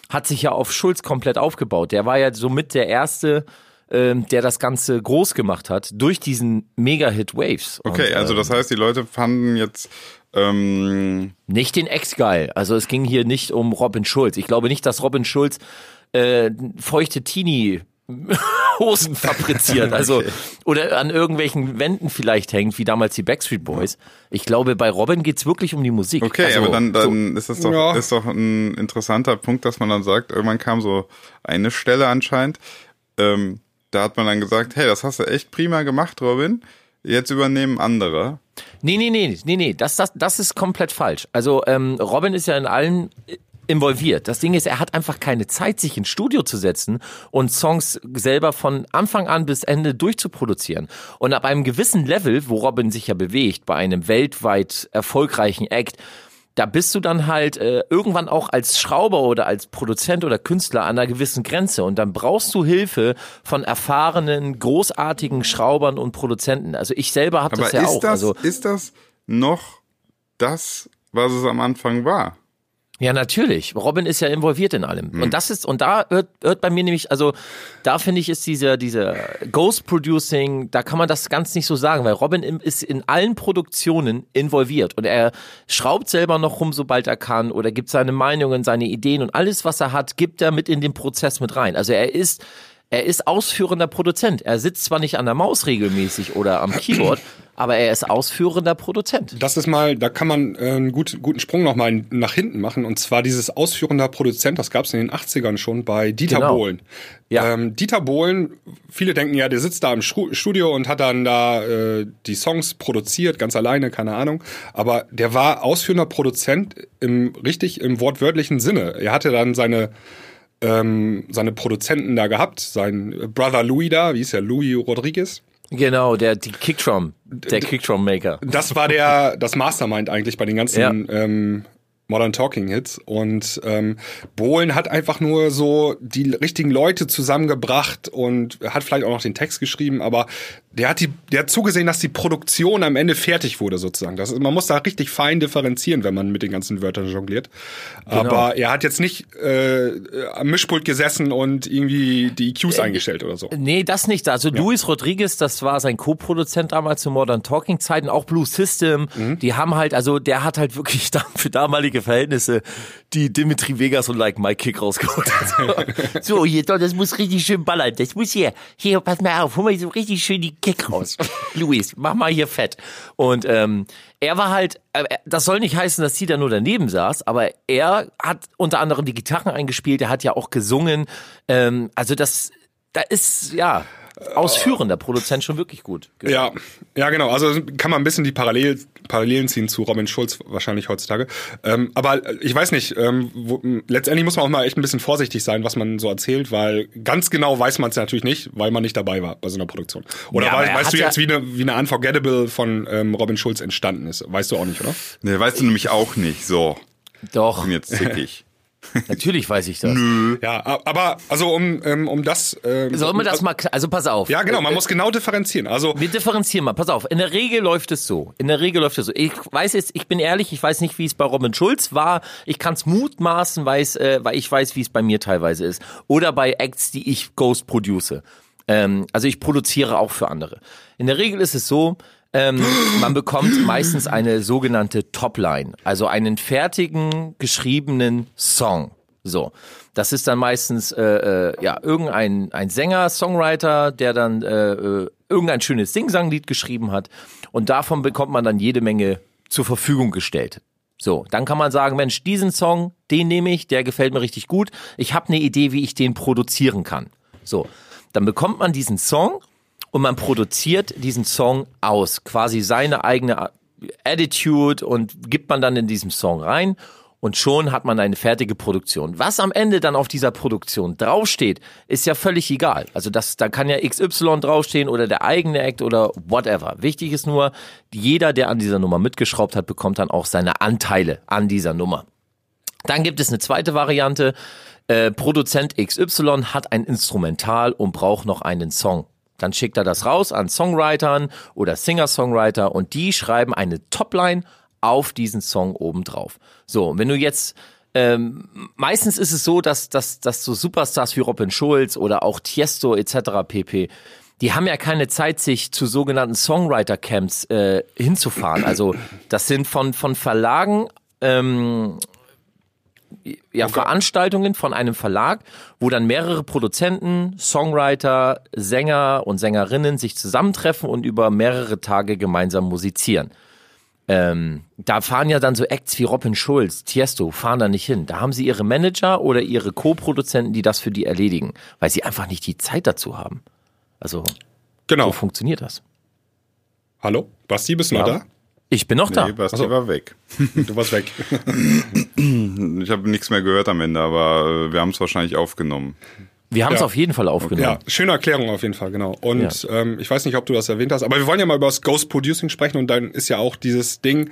hat sich ja auf Schulz komplett aufgebaut. Der war ja somit der erste, ähm, der das Ganze groß gemacht hat durch diesen Mega-Hit Waves. Okay, Und, also ähm, das heißt, die Leute fanden jetzt ähm, Nicht den Ex geil. Also es ging hier nicht um Robin Schulz. Ich glaube nicht, dass Robin Schulz äh, feuchte Teenie Hosen fabriziert, also oder an irgendwelchen Wänden vielleicht hängt, wie damals die Backstreet Boys. Ich glaube, bei Robin geht's wirklich um die Musik. Okay, also, aber dann, dann ist das doch, Ja. ist doch ein interessanter Punkt, dass man dann sagt, irgendwann kam so eine Stelle anscheinend, ähm, da hat man dann gesagt, hey, das hast du echt prima gemacht, Robin. Jetzt übernehmen andere. Nee, nee, nee, nee, nee, das, das, das ist komplett falsch. Also ähm, Robin ist ja in allen involviert. Das Ding ist, er hat einfach keine Zeit, sich ins Studio zu setzen und Songs selber von Anfang an bis Ende durchzuproduzieren. Und ab einem gewissen Level, wo Robin sich ja bewegt, bei einem weltweit erfolgreichen Act, da bist du dann halt äh, irgendwann auch als Schrauber oder als Produzent oder Künstler an einer gewissen Grenze und dann brauchst du Hilfe von erfahrenen, großartigen Schraubern und Produzenten. Also ich selber habe das ja ist auch. das, also ist das noch das, was es am Anfang war? Ja, natürlich. Robin ist ja involviert in allem. Und das ist, und da hört, hört bei mir nämlich, also da finde ich, ist dieser, dieser Ghost Producing, da kann man das ganz nicht so sagen, weil Robin ist in allen Produktionen involviert und er schraubt selber noch rum, sobald er kann oder gibt seine Meinungen, seine Ideen und alles, was er hat, gibt er mit in den Prozess mit rein. Also er ist, er ist ausführender Produzent. Er sitzt zwar nicht an der Maus regelmäßig oder am Keyboard, aber er ist ausführender Produzent. Das ist mal, da kann man äh, einen gut, guten Sprung nochmal nach hinten machen. Und zwar dieses ausführender Produzent, das gab es in den 80ern schon bei Dieter Genau. Bohlen. Ja. Ähm, Dieter Bohlen, viele denken ja, der sitzt da im Studio und hat dann da äh, die Songs produziert, ganz alleine, keine Ahnung. Aber der war ausführender Produzent im richtig im wortwörtlichen Sinne. Er hatte dann seine ähm, seine Produzenten da gehabt, sein Brother Louis da, wie ist der, Louis Rodriguez. Genau, der die Kickdrum, der Kickdrum Maker. Das war der, das Mastermind eigentlich bei den ganzen Ja. ähm, Modern Talking Hits. Und ähm, Bohlen hat einfach nur so die richtigen Leute zusammengebracht und hat vielleicht auch noch den Text geschrieben, aber der hat die, der hat zugesehen, dass die Produktion am Ende fertig wurde sozusagen. Das ist, man muss da richtig fein differenzieren, wenn man mit den ganzen Wörtern jongliert. Aber er hat jetzt nicht äh, am Mischpult gesessen und irgendwie die EQs eingestellt oder so. Nee, das nicht. Also Luis Rodriguez, das war sein Co-Produzent damals zu Modern Talking Zeiten, auch Blue System. Mhm. Die haben halt, also der hat halt wirklich für damalige Verhältnisse die Dimitri Vegas und Like Mike Kick rausgeholt. so, hier, doch, das muss richtig schön ballern. Das muss hier, hier, pass mal auf, hol mal so richtig schön die Kick raus. Luis, mach mal hier fett. Und ähm, er war halt, äh, das soll nicht heißen, dass sie da nur daneben saß, aber er hat unter anderem die Gitarren eingespielt, er hat ja auch gesungen. Ähm, also das, da ist, ja, ausführender Produzent schon wirklich gut. Ja, ja, genau. Also kann man ein bisschen die Parallel, Parallelen ziehen zu Robin Schulz wahrscheinlich heutzutage. Ähm, aber ich weiß nicht, ähm, wo, letztendlich muss man auch mal echt ein bisschen vorsichtig sein, was man so erzählt, weil ganz genau weiß man es natürlich nicht, weil man nicht dabei war bei so einer Produktion. Oder Ja, er weißt du ja- jetzt, wie eine, wie eine Unforgettable von ähm, Robin Schulz entstanden ist? Weißt du auch nicht, oder? Ne, weißt du nämlich auch nicht. So, Doch, bin jetzt zickig. natürlich weiß ich das. Ja, a- aber also um, ähm, um das. Ähm, Sollen wir das mal, kla- also pass auf. Ja, genau, man muss genau differenzieren. Also Wir differenzieren mal. Pass auf. In der Regel läuft es so. In der Regel läuft es so. Ich weiß jetzt, ich bin ehrlich, ich weiß nicht, wie es bei Robin Schulz war. Ich kann es mutmaßen, weiß, äh, weil ich weiß, wie es bei mir teilweise ist. Oder bei Acts, die ich Ghost produce. Ähm, also ich produziere auch für andere. In der Regel ist es so, ähm, man bekommt meistens eine sogenannte Topline, also einen fertigen, geschriebenen Song. So, das ist dann meistens äh, äh, ja irgendein ein Sänger, Songwriter, der dann äh, äh, irgendein schönes Sing-Sang-Lied geschrieben hat und davon bekommt man dann jede Menge zur Verfügung gestellt. So, dann kann man sagen, Mensch, diesen Song, den nehme ich, der gefällt mir richtig gut. Ich habe eine Idee, wie ich den produzieren kann. So, dann bekommt man diesen Song und man produziert diesen Song aus, quasi seine eigene Attitude und gibt man dann in diesem Song rein und schon hat man eine fertige Produktion. Was am Ende dann auf dieser Produktion draufsteht, ist ja völlig egal. Also das, da kann ja XY draufstehen oder der eigene Act oder whatever. Wichtig ist nur, jeder, der an dieser Nummer mitgeschraubt hat, bekommt dann auch seine Anteile an dieser Nummer. Dann gibt es eine zweite Variante. Äh, Produzent XY hat ein Instrumental und braucht noch einen Song. Dann schickt er das raus an Songwritern oder Singer-Songwriter und die schreiben eine Topline auf diesen Song obendrauf. So, wenn du jetzt ähm, meistens ist es so, dass, dass, dass so Superstars wie Robin Schulz oder auch Tiesto etc. pp. Die haben ja keine Zeit, sich zu sogenannten Songwriter-Camps äh, hinzufahren. Also das sind von, von Verlagen ähm, ja, Veranstaltungen von einem Verlag, wo dann mehrere Produzenten, Songwriter, Sänger und Sängerinnen sich zusammentreffen und über mehrere Tage gemeinsam musizieren. Ähm, da fahren ja dann so Acts wie Robin Schulz, Tiesto, fahren da nicht hin. Da haben sie ihre Manager oder ihre Co-Produzenten, die das für die erledigen, weil sie einfach nicht die Zeit dazu haben. Also, Genau. so funktioniert das. Hallo? Basti, bist du Ja. noch da? Ich bin noch da. Nee, Basti Achso. war weg. Du warst weg. Ich habe nichts mehr gehört am Ende, aber äh, wir haben es wahrscheinlich aufgenommen. Wir haben es Ja. auf jeden Fall aufgenommen. Ja, schöne Erklärung auf jeden Fall, genau. Und ähm, ich weiß nicht, ob du das erwähnt hast, aber wir wollen ja mal über das Ghost Producing sprechen und dann ist ja auch dieses Ding,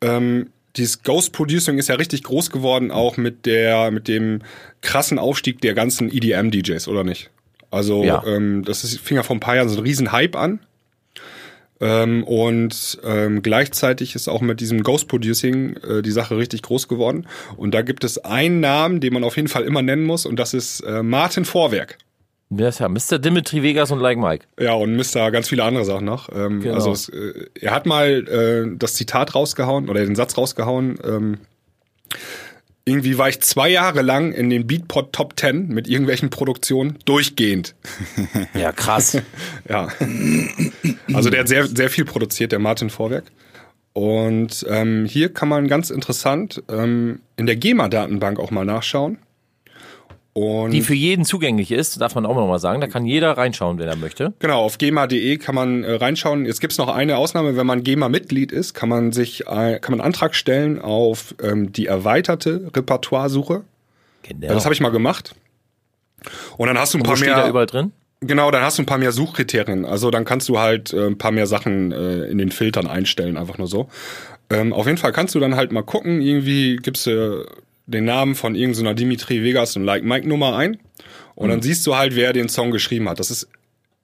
ähm, dieses Ghost Producing ist ja richtig groß geworden, auch mit der, mit dem krassen Aufstieg der ganzen EDM-DJs, oder nicht? Also Ja. ähm, das ist, fing ja vor ein paar Jahren so ein riesen Hype an. Ähm, und ähm, gleichzeitig ist auch mit diesem Ghost Producing äh, die Sache richtig groß geworden. Und da gibt es einen Namen, den man auf jeden Fall immer nennen muss, und das ist äh, Martin Vorwerk. Ja, ja Mr. Dimitri Vegas und Like Mike. Ja, und Mr. ganz viele andere Sachen noch. Ähm, Genau. Also es, äh, er hat mal äh, das Zitat rausgehauen oder den Satz rausgehauen. Irgendwie war ich zwei Jahre lang in den Beatport Top 10 mit irgendwelchen Produktionen durchgehend. Ja, krass. Ja. Also der hat sehr, sehr viel produziert, der Martin Vorwerk. Und ähm, hier kann man ganz interessant ähm, in der GEMA-Datenbank auch mal nachschauen. Und Die für jeden zugänglich ist, darf man auch noch mal sagen. Da kann jeder reinschauen, wenn er möchte. Genau, auf GEMA.de kann man äh, reinschauen. Jetzt gibt's noch eine Ausnahme, wenn man GEMA-Mitglied ist, kann man sich äh, kann man einen Antrag stellen auf ähm, die erweiterte Repertoiresuche. Genau. Das habe ich mal gemacht. Und dann hast du ein Wo paar steht da mehr überall drin? Genau, dann hast du ein paar mehr Suchkriterien. Also dann kannst du halt äh, ein paar mehr Sachen äh, in den Filtern einstellen, einfach nur so. Ähm, auf jeden Fall kannst du dann halt mal gucken, irgendwie gibst du den Namen von irgendeiner Dimitri Vegas und Like Mike Nummer ein und dann siehst du halt, wer den Song geschrieben hat. Das ist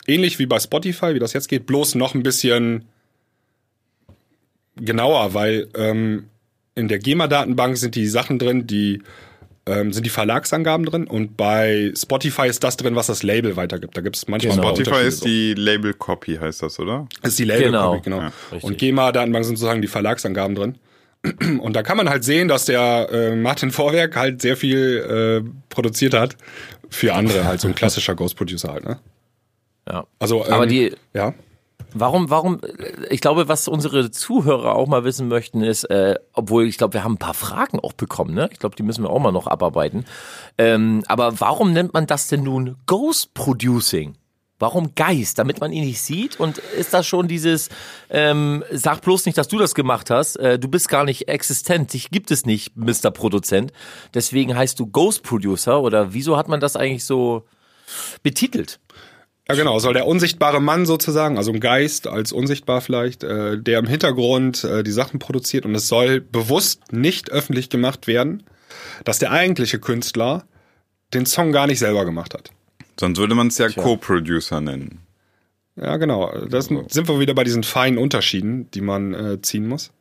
ähnlich wie bei Spotify, wie das jetzt geht, bloß noch ein bisschen genauer, weil ähm, in der GEMA-Datenbank sind die Sachen drin, die ähm, sind die Verlagsangaben drin und bei Spotify ist das drin, was das Label weitergibt. Da gibt es manchmal Genau. ein paar Spotify ist die Label Copy, heißt das, oder? ist die Label Genau. Copy, genau. Ja, richtig. und GEMA-Datenbank sind sozusagen die Verlagsangaben drin. Und da kann man halt sehen, dass der äh, Martin Vorwerk halt sehr viel äh, produziert hat für andere, halt so ein klassischer Ghost Producer halt, ne? Ja. Also, ähm, Aber die, ja. Warum, warum, ich glaube, was unsere Zuhörer auch mal wissen möchten, ist, äh, obwohl ich glaube, wir haben ein paar Fragen auch bekommen, ne? Ich glaube, die müssen wir auch mal noch abarbeiten. Ähm, aber warum nennt man das denn nun Ghost Producing? Warum Geist? Damit man ihn nicht sieht? Und ist das schon dieses, ähm, sag bloß nicht, dass du das gemacht hast, äh, du bist gar nicht existent, dich gibt es nicht, Mr. Produzent. Deswegen heißt du Ghost Producer oder wieso hat man das eigentlich so betitelt? Ja, genau, soll der unsichtbare Mann sozusagen, also ein Geist als unsichtbar vielleicht, äh, der im Hintergrund äh, die Sachen produziert und es soll bewusst nicht öffentlich gemacht werden, dass der eigentliche Künstler den Song gar nicht selber gemacht hat. Sonst würde man es ja Co-Producer nennen. Ja, genau. Das sind wir wieder bei diesen feinen Unterschieden, die man äh, ziehen muss.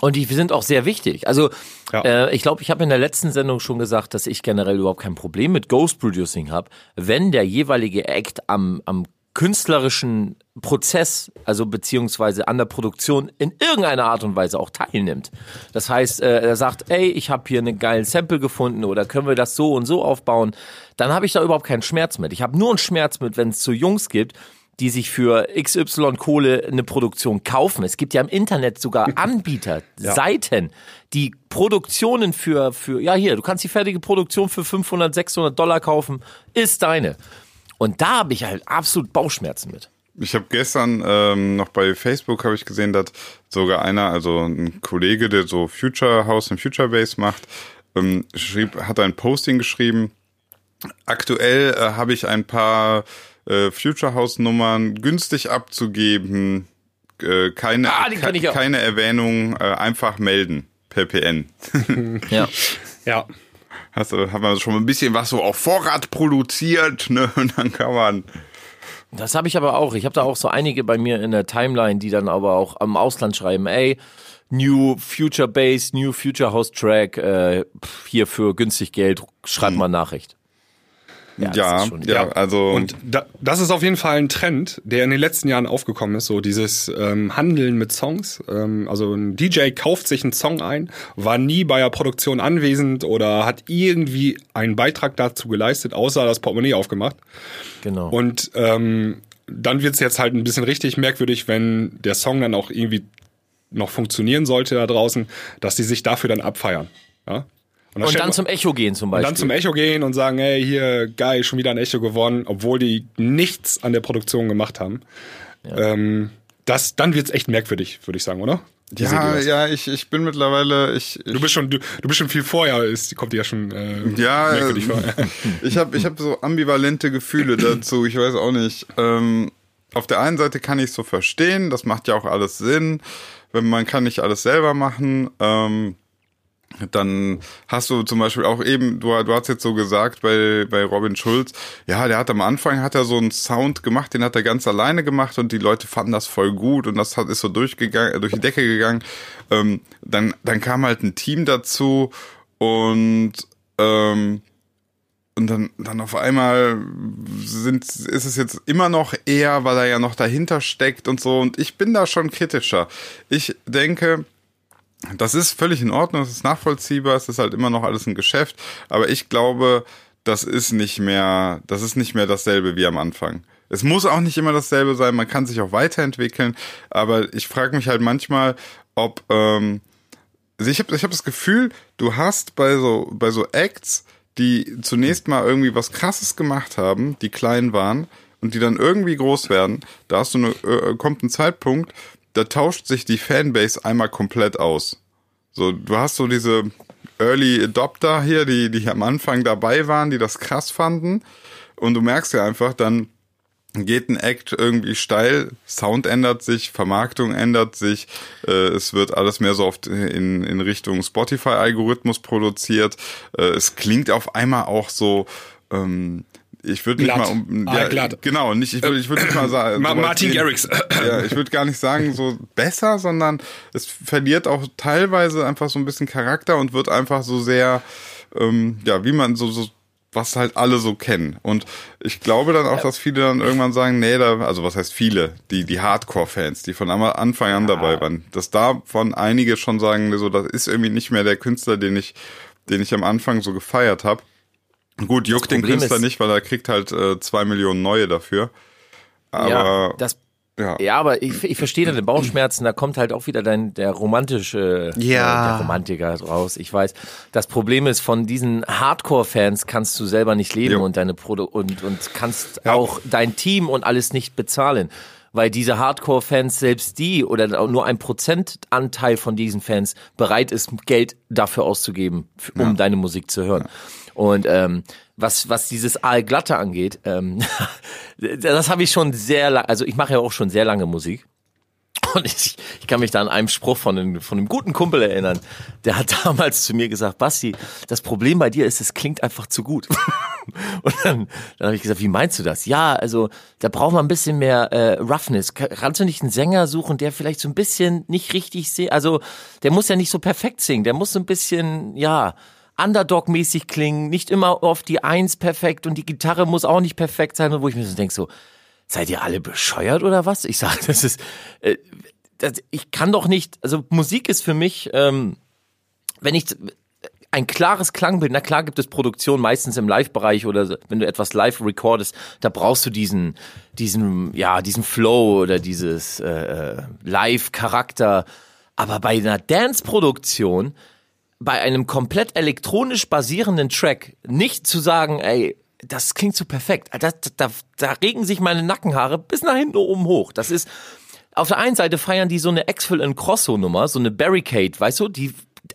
Und die sind auch sehr wichtig. Also Ja. äh, ich glaube, ich habe in der letzten Sendung schon gesagt, dass ich generell überhaupt kein Problem mit Ghost Producing habe, wenn der jeweilige Act am, am künstlerischen Prozess, also beziehungsweise an der Produktion in irgendeiner Art und Weise auch teilnimmt. Das heißt, äh, er sagt, ey, ich habe hier einen geilen Sample gefunden oder können wir das so und so aufbauen, dann habe ich da überhaupt keinen Schmerz mit. Ich habe nur einen Schmerz mit, wenn es so Jungs gibt, die sich für XY Kohle eine Produktion kaufen. Es gibt ja im Internet sogar Anbieter, Seiten, die Produktionen für, für, ja hier, du kannst die fertige Produktion für 500, 600 Dollar kaufen, ist deine. Und da habe ich halt absolut Bauchschmerzen mit. Ich habe gestern ähm, noch bei Facebook habe ich gesehen, dass sogar einer, also ein Kollege, der so Future House und Future Base macht, ähm, schrieb, hat ein Posting geschrieben. Aktuell äh, habe ich ein paar äh, Future House Nummern günstig abzugeben. Äh, keine, Ah, die kenn ich auch. keine Erwähnung, äh, einfach melden per PN. Ja. Ja. Hast du, hat man schon ein bisschen was so auf Vorrat produziert, ne? Und dann kann man. Das habe ich aber auch. Ich habe da auch so einige bei mir in der Timeline, die dann aber auch am Ausland schreiben, ey, New Future Bass, New Future House Track, äh, hier für günstig Geld, schreib mal Nachricht. Ja, Ja, schon- ja, also. Und da, das ist auf jeden Fall ein Trend, der in den letzten Jahren aufgekommen ist, so dieses ähm, Handeln mit Songs. Ähm, also ein DJ kauft sich einen Song ein, war nie bei der Produktion anwesend oder hat irgendwie einen Beitrag dazu geleistet, außer das Portemonnaie aufgemacht. Genau. Und ähm, dann wird's jetzt halt ein bisschen richtig merkwürdig, wenn der Song dann auch irgendwie noch funktionieren sollte da draußen, dass die sich dafür dann abfeiern. Ja? Und dann man- zum Echo gehen zum und Beispiel. dann zum Echo gehen und sagen, hey, hier, geil, schon wieder ein Echo gewonnen, obwohl die nichts an der Produktion gemacht haben. Ähm, das, dann wird's echt merkwürdig, würde ich sagen, oder? Ihr ja, ja, ich, ich bin mittlerweile, ich, ich Du bist schon, du, du bist schon viel vorher, ist, kommt dir ja schon äh, Ja, merkwürdig äh, vor. ich habe ich hab so ambivalente Gefühle dazu. Ich weiß auch nicht. Ähm, auf der einen Seite kann ich so verstehen, das macht ja auch alles Sinn. Wenn man kann nicht alles selber machen. Ähm, dann hast du zum Beispiel auch eben, du, du hast jetzt so gesagt bei, bei Robin Schulz, ja, der hat am Anfang hat er so einen Sound gemacht, den hat er ganz alleine gemacht und die Leute fanden das voll gut und das hat, ist so durchgegangen, durch die Decke gegangen. Ähm, dann, dann kam halt ein Team dazu und ähm, und dann, dann auf einmal sind, ist es jetzt immer noch eher, weil er ja noch dahinter steckt und so. Und ich bin da schon kritischer. Ich denke, das ist völlig in Ordnung, es ist nachvollziehbar, es ist halt immer noch alles ein Geschäft. Aber ich glaube, das ist nicht mehr, das ist nicht mehr dasselbe wie am Anfang. Es muss auch nicht immer dasselbe sein, man kann sich auch weiterentwickeln. Aber ich frage mich halt manchmal, ob, ähm, also ich habe ich hab das Gefühl, du hast bei so, bei so Acts, die zunächst mal irgendwie was Krasses gemacht haben, die klein waren und die dann irgendwie groß werden, da hast du eine, äh, kommt ein Zeitpunkt, da tauscht sich die Fanbase einmal komplett aus. So, du hast so diese Early Adopter hier, die, die am Anfang dabei waren, die das krass fanden. Und du merkst ja einfach, dann geht ein Act irgendwie steil, Sound ändert sich, Vermarktung ändert sich, äh, es wird alles mehr so oft in, in Richtung Spotify-Algorithmus produziert. Äh, es klingt auf einmal auch so, ähm, ich würde nicht mal um, Ah, glatt. genau, nicht, ich würde ich würd nicht mal sagen. Ma Martin Garrix. ja, ich würde gar nicht sagen so besser, sondern es verliert auch teilweise einfach so ein bisschen Charakter und wird einfach so sehr, ähm, ja, wie man so, so was halt alle so kennen. Und ich glaube dann auch, dass viele dann irgendwann sagen, nee, da, also was heißt viele, die, die Hardcore-Fans, die von Anfang an dabei waren, dass davon einige schon sagen, so, das ist irgendwie nicht mehr der Künstler, den ich, den ich am Anfang so gefeiert habe. Gut, juckt den Künstler ist- nicht, weil er kriegt halt äh, zwei Millionen neue dafür. Aber ja, das ja. Ja, aber ich, ich verstehe deine Bauchschmerzen, da kommt halt auch wieder dein der romantische Ja. äh, der Romantiker raus. Ich weiß. Das Problem ist, von diesen Hardcore-Fans kannst du selber nicht leben Jo. und deine Produ und, und kannst auch dein Team und alles nicht bezahlen. Weil diese Hardcore-Fans, selbst die oder nur ein Prozentanteil von diesen Fans bereit ist, Geld dafür auszugeben, um deine Musik zu hören. Und ähm, was, was dieses Aalglatte angeht, ähm, das habe ich schon sehr lange, also ich mache ja auch schon sehr lange Musik. Und ich, ich kann mich da an einem Spruch von einem, von einem guten Kumpel erinnern. Der hat damals zu mir gesagt, Basti, das Problem bei dir ist, es klingt einfach zu gut. Und dann, dann habe ich gesagt, wie meinst du das? Ja, also da braucht man ein bisschen mehr äh, Roughness. Ka- Kannst du nicht einen Sänger suchen, der vielleicht so ein bisschen nicht richtig singt? Also der muss ja nicht so perfekt singen, der muss so ein bisschen, ja, Underdog-mäßig klingen, nicht immer auf die Eins perfekt und die Gitarre muss auch nicht perfekt sein. Wo ich mir so denke, so, seid ihr alle bescheuert oder was? Ich sage, das ist, äh, das, ich kann doch nicht, also Musik ist für mich, ähm, wenn ich ein klares Klangbild, na klar gibt es Produktion meistens im Live-Bereich oder wenn du etwas live recordest, da brauchst du diesen, diesen, ja, diesen Flow oder dieses äh, äh, Live-Charakter. Aber bei einer Dance-Produktion, bei einem komplett elektronisch basierenden Track, nicht zu sagen, ey, das klingt so perfekt, da, da, da regen sich meine Nackenhaare bis nach hinten oben hoch. Das ist, auf der einen Seite feiern die so eine Exfil and Crosso Nummer, so eine Barricade, weißt du, die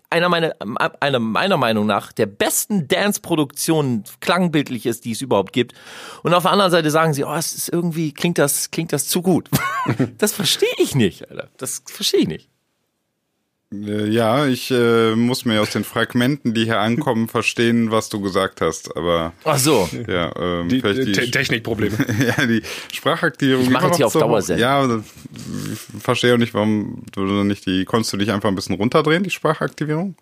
einer meiner, einer meiner Meinung nach der besten Dance-Produktionen klangbildlich ist, die es überhaupt gibt. Und auf der anderen Seite sagen sie, oh, es ist irgendwie, klingt das, klingt das zu gut. das verstehe ich nicht, Alter. Das verstehe ich nicht. Äh, Ja, ich äh, muss mir aus den Fragmenten, die hier ankommen, verstehen, was du gesagt hast. Aber Ach so. ja, ähm, Die, vielleicht die, Te Technikprobleme. ja, die Sprachaktivierung. Ich mache jetzt hier auf Dauer senden. Ja, verstehe auch nicht, warum du nicht die, konntest du dich einfach ein bisschen runterdrehen, die Sprachaktivierung?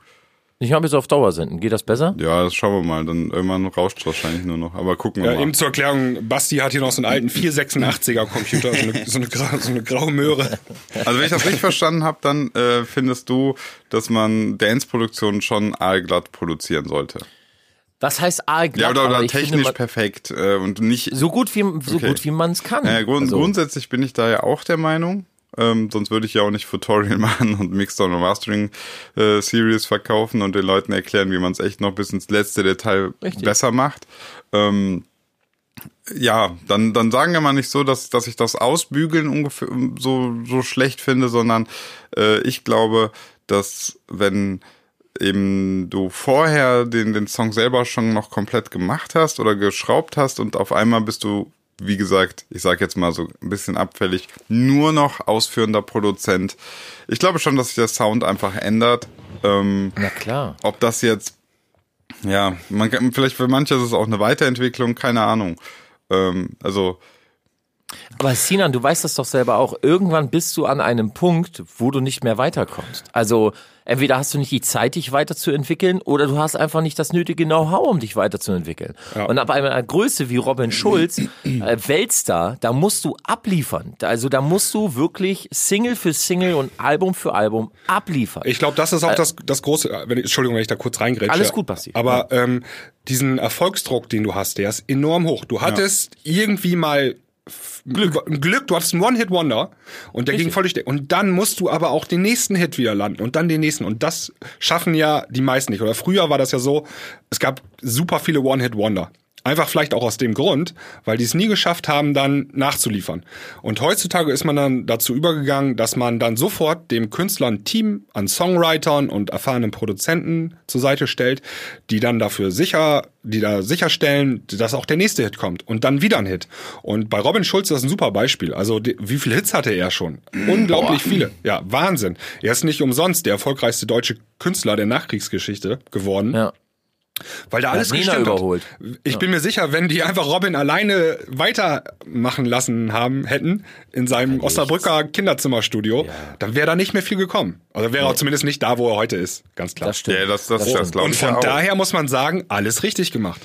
Ich habe jetzt auf Dauer senden. Geht das besser? Ja, das schauen wir mal. Dann irgendwann rauscht wahrscheinlich nur noch. Aber gucken wir Ja, mal. eben zur Erklärung, Basti hat hier noch so einen alten 486er Computer, so eine, so eine, gra- so eine graue Möhre. Also wenn ich das richtig verstanden habe, dann äh, findest du, dass man Dance-Produktionen schon aalglatt produzieren sollte. Was heißt aalglatt? Ja, oder, oder finde, technisch man- perfekt äh, und nicht So gut wie, so Okay. gut wie man es kann. Äh, grund Also, Grundsätzlich bin ich da ja auch der Meinung. Ähm, sonst würde ich ja auch nicht Tutorial machen und Mixdown und Mastering äh, Series verkaufen und den Leuten erklären, wie man es echt noch bis ins letzte Detail Richtig. besser macht. Ähm, ja, dann, dann sagen wir mal nicht so, dass, dass ich das Ausbügeln ungefähr so, so schlecht finde, sondern äh, ich glaube, dass wenn eben du vorher den, den Song selber schon noch komplett gemacht hast oder geschraubt hast und auf einmal bist du, wie gesagt, ich sag jetzt mal so ein bisschen abfällig, nur noch ausführender Produzent. Ich glaube schon, dass sich der Sound einfach ändert. Ähm, Na klar. ob das jetzt, ja, man kann, vielleicht für manche ist es auch eine Weiterentwicklung, keine Ahnung. Ähm, also, Aber Sinan, du weißt das doch selber auch. Irgendwann bist du an einem Punkt, wo du nicht mehr weiterkommst. Also entweder hast du nicht die Zeit, dich weiterzuentwickeln, oder du hast einfach nicht das nötige Know-how, um dich weiterzuentwickeln. Und ab einer Größe wie Robin Schulz, äh, Weltstar, da musst du abliefern. Also da musst du wirklich Single für Single und Album für Album abliefern. Ich glaube, das ist auch das, das große, wenn, Entschuldigung, wenn ich da kurz reingrätsche. Alles gut, Basti. Aber ähm, diesen Erfolgsdruck, den du hast, der ist enorm hoch. Du hattest irgendwie mal Glück. Glück, du hattest einen One-Hit-Wonder und der ging völlig und dann musst du aber auch den nächsten Hit wieder landen und dann den nächsten und das schaffen ja die meisten nicht oder früher war das ja so, es gab super viele One-Hit-Wonder. Einfach vielleicht auch aus dem Grund, weil die es nie geschafft haben, dann nachzuliefern. Und heutzutage ist man dann dazu übergegangen, dass man dann sofort dem Künstler ein Team an Songwritern und erfahrenen Produzenten zur Seite stellt, die dann dafür sicher, die da sicherstellen, dass auch der nächste Hit kommt und dann wieder ein Hit. Und bei Robin Schulz ist das ein super Beispiel. Also wie viele Hits hatte er schon? Unglaublich viele. Ja, Wahnsinn. Er ist nicht umsonst der erfolgreichste deutsche Künstler der Nachkriegsgeschichte geworden. ja. Weil da alles Nina gestimmt überholt. Hat. Ich bin mir sicher, wenn die einfach Robin alleine weitermachen lassen haben hätten in seinem Osnabrücker Kinderzimmerstudio, dann wäre da nicht mehr viel gekommen. Also wäre er zumindest nicht da, wo er heute ist, ganz klar. Das stimmt. ja, das, das, das, stimmt. glaube Und ich von ja auch. daher muss man sagen, alles richtig gemacht.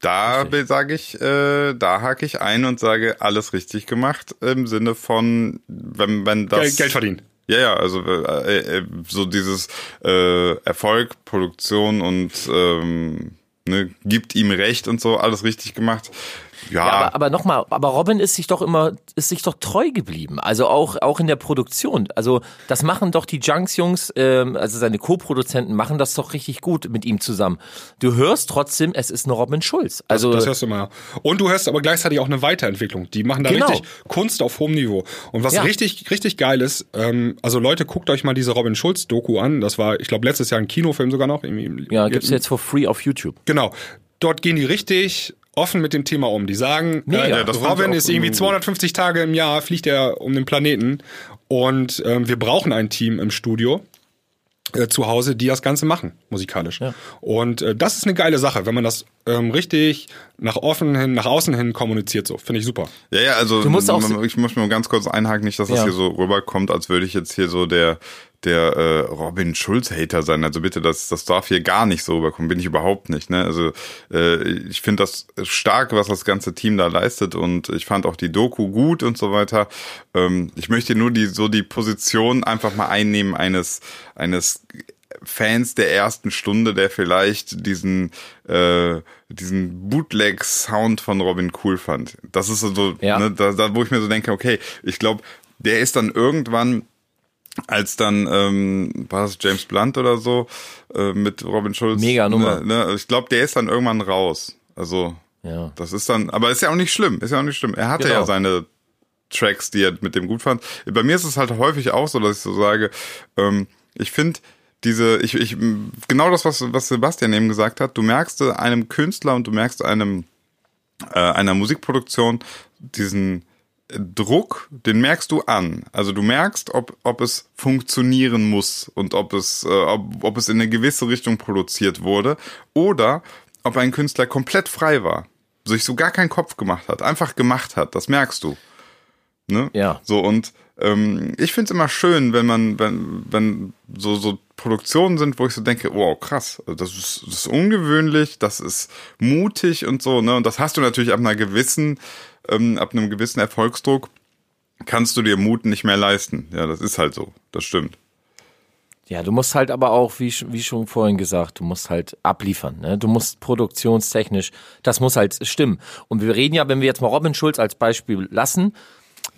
Da sage ich, äh, da hake ich ein und sage, alles richtig gemacht im Sinne von, wenn, wenn das Geld, Geld verdienen. Ja, ja, also äh, äh, so dieses äh, Erfolg, Produktion und ähm, ne, gibt ihm recht und so, alles richtig gemacht. Ja, Ja, aber, aber nochmal, aber Robin ist sich doch immer, ist sich doch treu geblieben. Also auch, auch in der Produktion. Also das machen doch die Junks-Jungs, ähm, also seine Co-Produzenten machen das doch richtig gut mit ihm zusammen. Du hörst trotzdem, es ist eine Robin Schulz. Also Das hörst du immer. Und du hörst aber gleichzeitig auch eine Weiterentwicklung. Die machen da Genau. richtig Kunst auf hohem Niveau. Und was Ja. richtig, richtig geil ist, ähm, also Leute, guckt euch mal diese Robin Schulz-Doku an. Das war, ich glaube, letztes Jahr ein Kinofilm sogar noch. Irgendwie- ja, gibt's jetzt for free auf YouTube. Genau. Dort gehen die richtig offen mit dem Thema um. Die sagen, Mega. äh, Ja, das fand Robin ist irgendwie gut. 250 Tage im Jahr, fliegt er um den Planeten. Und ähm, wir brauchen ein Team im Studio äh, zu Hause, die das Ganze machen, musikalisch. Und äh, das ist eine geile Sache, wenn man das ähm, richtig nach offen hin, nach außen hin kommuniziert, so. Finde ich super. ja, ja, also Du musst auch ich muss mir ganz kurz einhaken, nicht, dass das Ja. hier so rüberkommt, als würde ich jetzt hier so der der äh, Robin Schulz-Hater sein. Also bitte, das, das darf hier gar nicht so rüberkommen. Bin ich überhaupt nicht. Ne? Also äh, ich finde das stark, was das ganze Team da leistet und ich fand auch die Doku gut und so weiter. Ähm, ich möchte nur die so die Position einfach mal einnehmen eines eines Fans der ersten Stunde, der vielleicht diesen äh, diesen Bootleg-Sound von Robin cool fand. Das ist so, Ja. ne, da, da, wo ich mir so denke, okay, ich glaube, der ist dann irgendwann als dann ähm, war es James Blunt oder so äh, mit Robin Schulz. Mega Nummer. Ne, ne, ich glaube, der ist dann irgendwann raus. Also Ja. das ist dann, aber ist ja auch nicht schlimm, ist ja auch nicht schlimm. Er hatte Genau. ja seine Tracks, die er mit dem gut fand. Bei mir ist es halt häufig auch so, dass ich so sage, ähm, ich finde diese, ich, ich, genau das, was, was Sebastian eben gesagt hat, du merkst einem Künstler und du merkst einem, äh, einer Musikproduktion diesen Druck, den merkst du an. Also du merkst, ob, ob es funktionieren muss und ob es, äh, ob, ob es in eine gewisse Richtung produziert wurde oder ob ein Künstler komplett frei war, sich so gar keinen Kopf gemacht hat, einfach gemacht hat. Das merkst du. Ne? Ja. So und ähm, ich finde es immer schön, wenn man, wenn, wenn so, so Produktionen sind, wo ich so denke, wow, krass, das ist, das ist ungewöhnlich, das ist mutig und so, ne? Und das hast du natürlich ab einer gewissen, ähm, ab einem gewissen Erfolgsdruck, kannst du dir Mut nicht mehr leisten. Ja, das ist halt so. Das stimmt. Ja, du musst halt aber auch, wie, wie schon vorhin gesagt, du musst halt abliefern. Ne? Du musst produktionstechnisch, das muss halt stimmen. Und wir reden ja, wenn wir jetzt mal Robin Schulz als Beispiel lassen,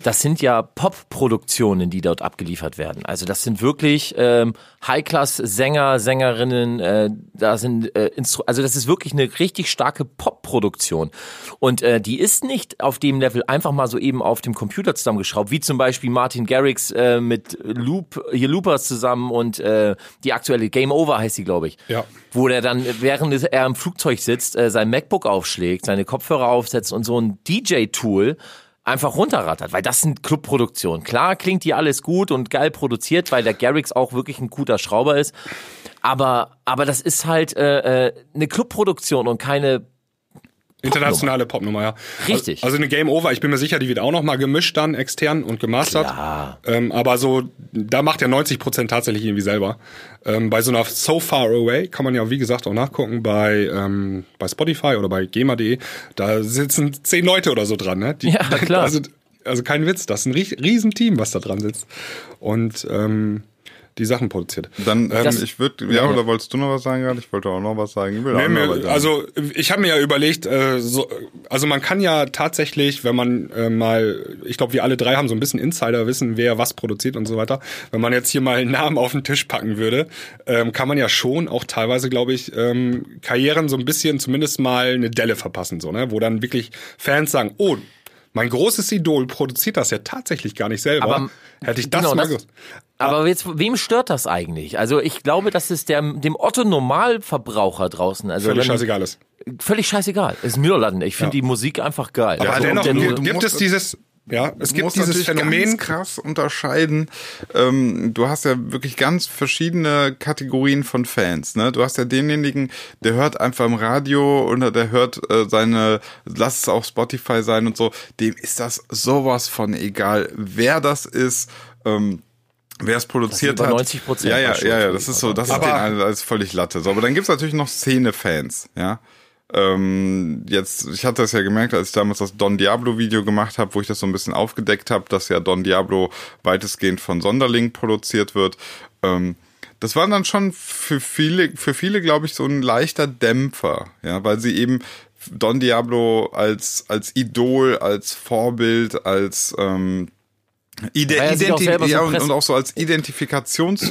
das sind ja Pop-Produktionen, die dort abgeliefert werden. Also das sind wirklich ähm, High-Class-Sänger, Sängerinnen, äh, da sind äh, Instru also das ist wirklich eine richtig starke Pop-Produktion. Und äh, die ist nicht auf dem Level einfach mal so eben auf dem Computer zusammengeschraubt, wie zum Beispiel Martin Garrix äh, mit Loop, hier Loopers zusammen und äh, die aktuelle Game Over heißt sie, glaube ich. Ja. Wo der dann, während er im Flugzeug sitzt, äh, sein MacBook aufschlägt, seine Kopfhörer aufsetzt und so ein DJ-Tool einfach runterrattert, weil das sind Clubproduktionen. Klar klingt die alles gut und geil produziert, weil der Garrix auch wirklich ein guter Schrauber ist. Aber, aber das ist halt äh, äh, eine Clubproduktion und keine Internationale Popnummer, ja. Richtig. Also, also eine Game Over, ich bin mir sicher, die wird auch noch mal gemischt dann, extern und gemastert. Klar. Ähm, aber so, da macht er 90 Prozent tatsächlich irgendwie selber. Ähm, bei so einer So Far Away kann man ja, wie gesagt, auch nachgucken bei, ähm, bei Spotify oder bei GEMA.de. Da sitzen zehn Leute oder so dran, ne? Die, Ja, klar. Also, also kein Witz, das ist ein rie- Riesenteam, was da dran sitzt. Und ähm, die Sachen produziert. Dann, ähm, ich würde, ja, oder wolltest du noch was sagen gerade? Ich wollte auch noch was sagen. Ich will Nee, auch noch was sagen. also ich habe mir ja überlegt, äh, so, also man kann ja tatsächlich, wenn man äh, mal, ich glaube, wir alle drei haben so ein bisschen Insider wissen, wer was produziert und so weiter. Wenn man jetzt hier mal einen Namen auf den Tisch packen würde, ähm, kann man ja schon auch teilweise, glaube ich, ähm, Karrieren so ein bisschen zumindest mal eine Delle verpassen, so ne, wo dann wirklich Fans sagen, oh. Mein großes Idol produziert das ja tatsächlich gar nicht selber. Aber, Hätte ich das genau, mal das-. Aber jetzt, wem stört das eigentlich? Also ich glaube, dass es der, dem Otto Normalverbraucher draußen, also Völlig wenn- scheißegal ist. völlig scheißegal. Ist mir Laden. Ich finde Ja. die Musik einfach geil. Aber so, dennoch denn gibt, du gibt es dieses, ja, es gibt dieses natürlich Phänomen. ganz krass unterscheiden. Ähm, du hast ja wirklich ganz verschiedene Kategorien von Fans. Ne? Du hast ja denjenigen, der hört einfach im Radio oder der hört äh, seine, lass es auch Spotify sein und so. Dem ist das sowas von egal, wer das ist. Ähm, Wer es produziert über hat. 90% Ja, ja, wahrscheinlich, ja, ja, das ist so, das ist Aber- denen alles völlig Latte. So, aber dann gibt's natürlich noch Szene-Fans, ja. Ähm, jetzt, ich hatte das ja gemerkt, als ich damals das Don Diablo Video gemacht habe, wo ich das so ein bisschen aufgedeckt habe, dass ja Don Diablo weitestgehend von Sonderling produziert wird. Ähm, das war dann schon für viele, für viele, glaube ich, so ein leichter Dämpfer, ja, weil sie eben Don Diablo als, als Idol, als Vorbild, als ähm, Ide selber so ja, und, und auch so als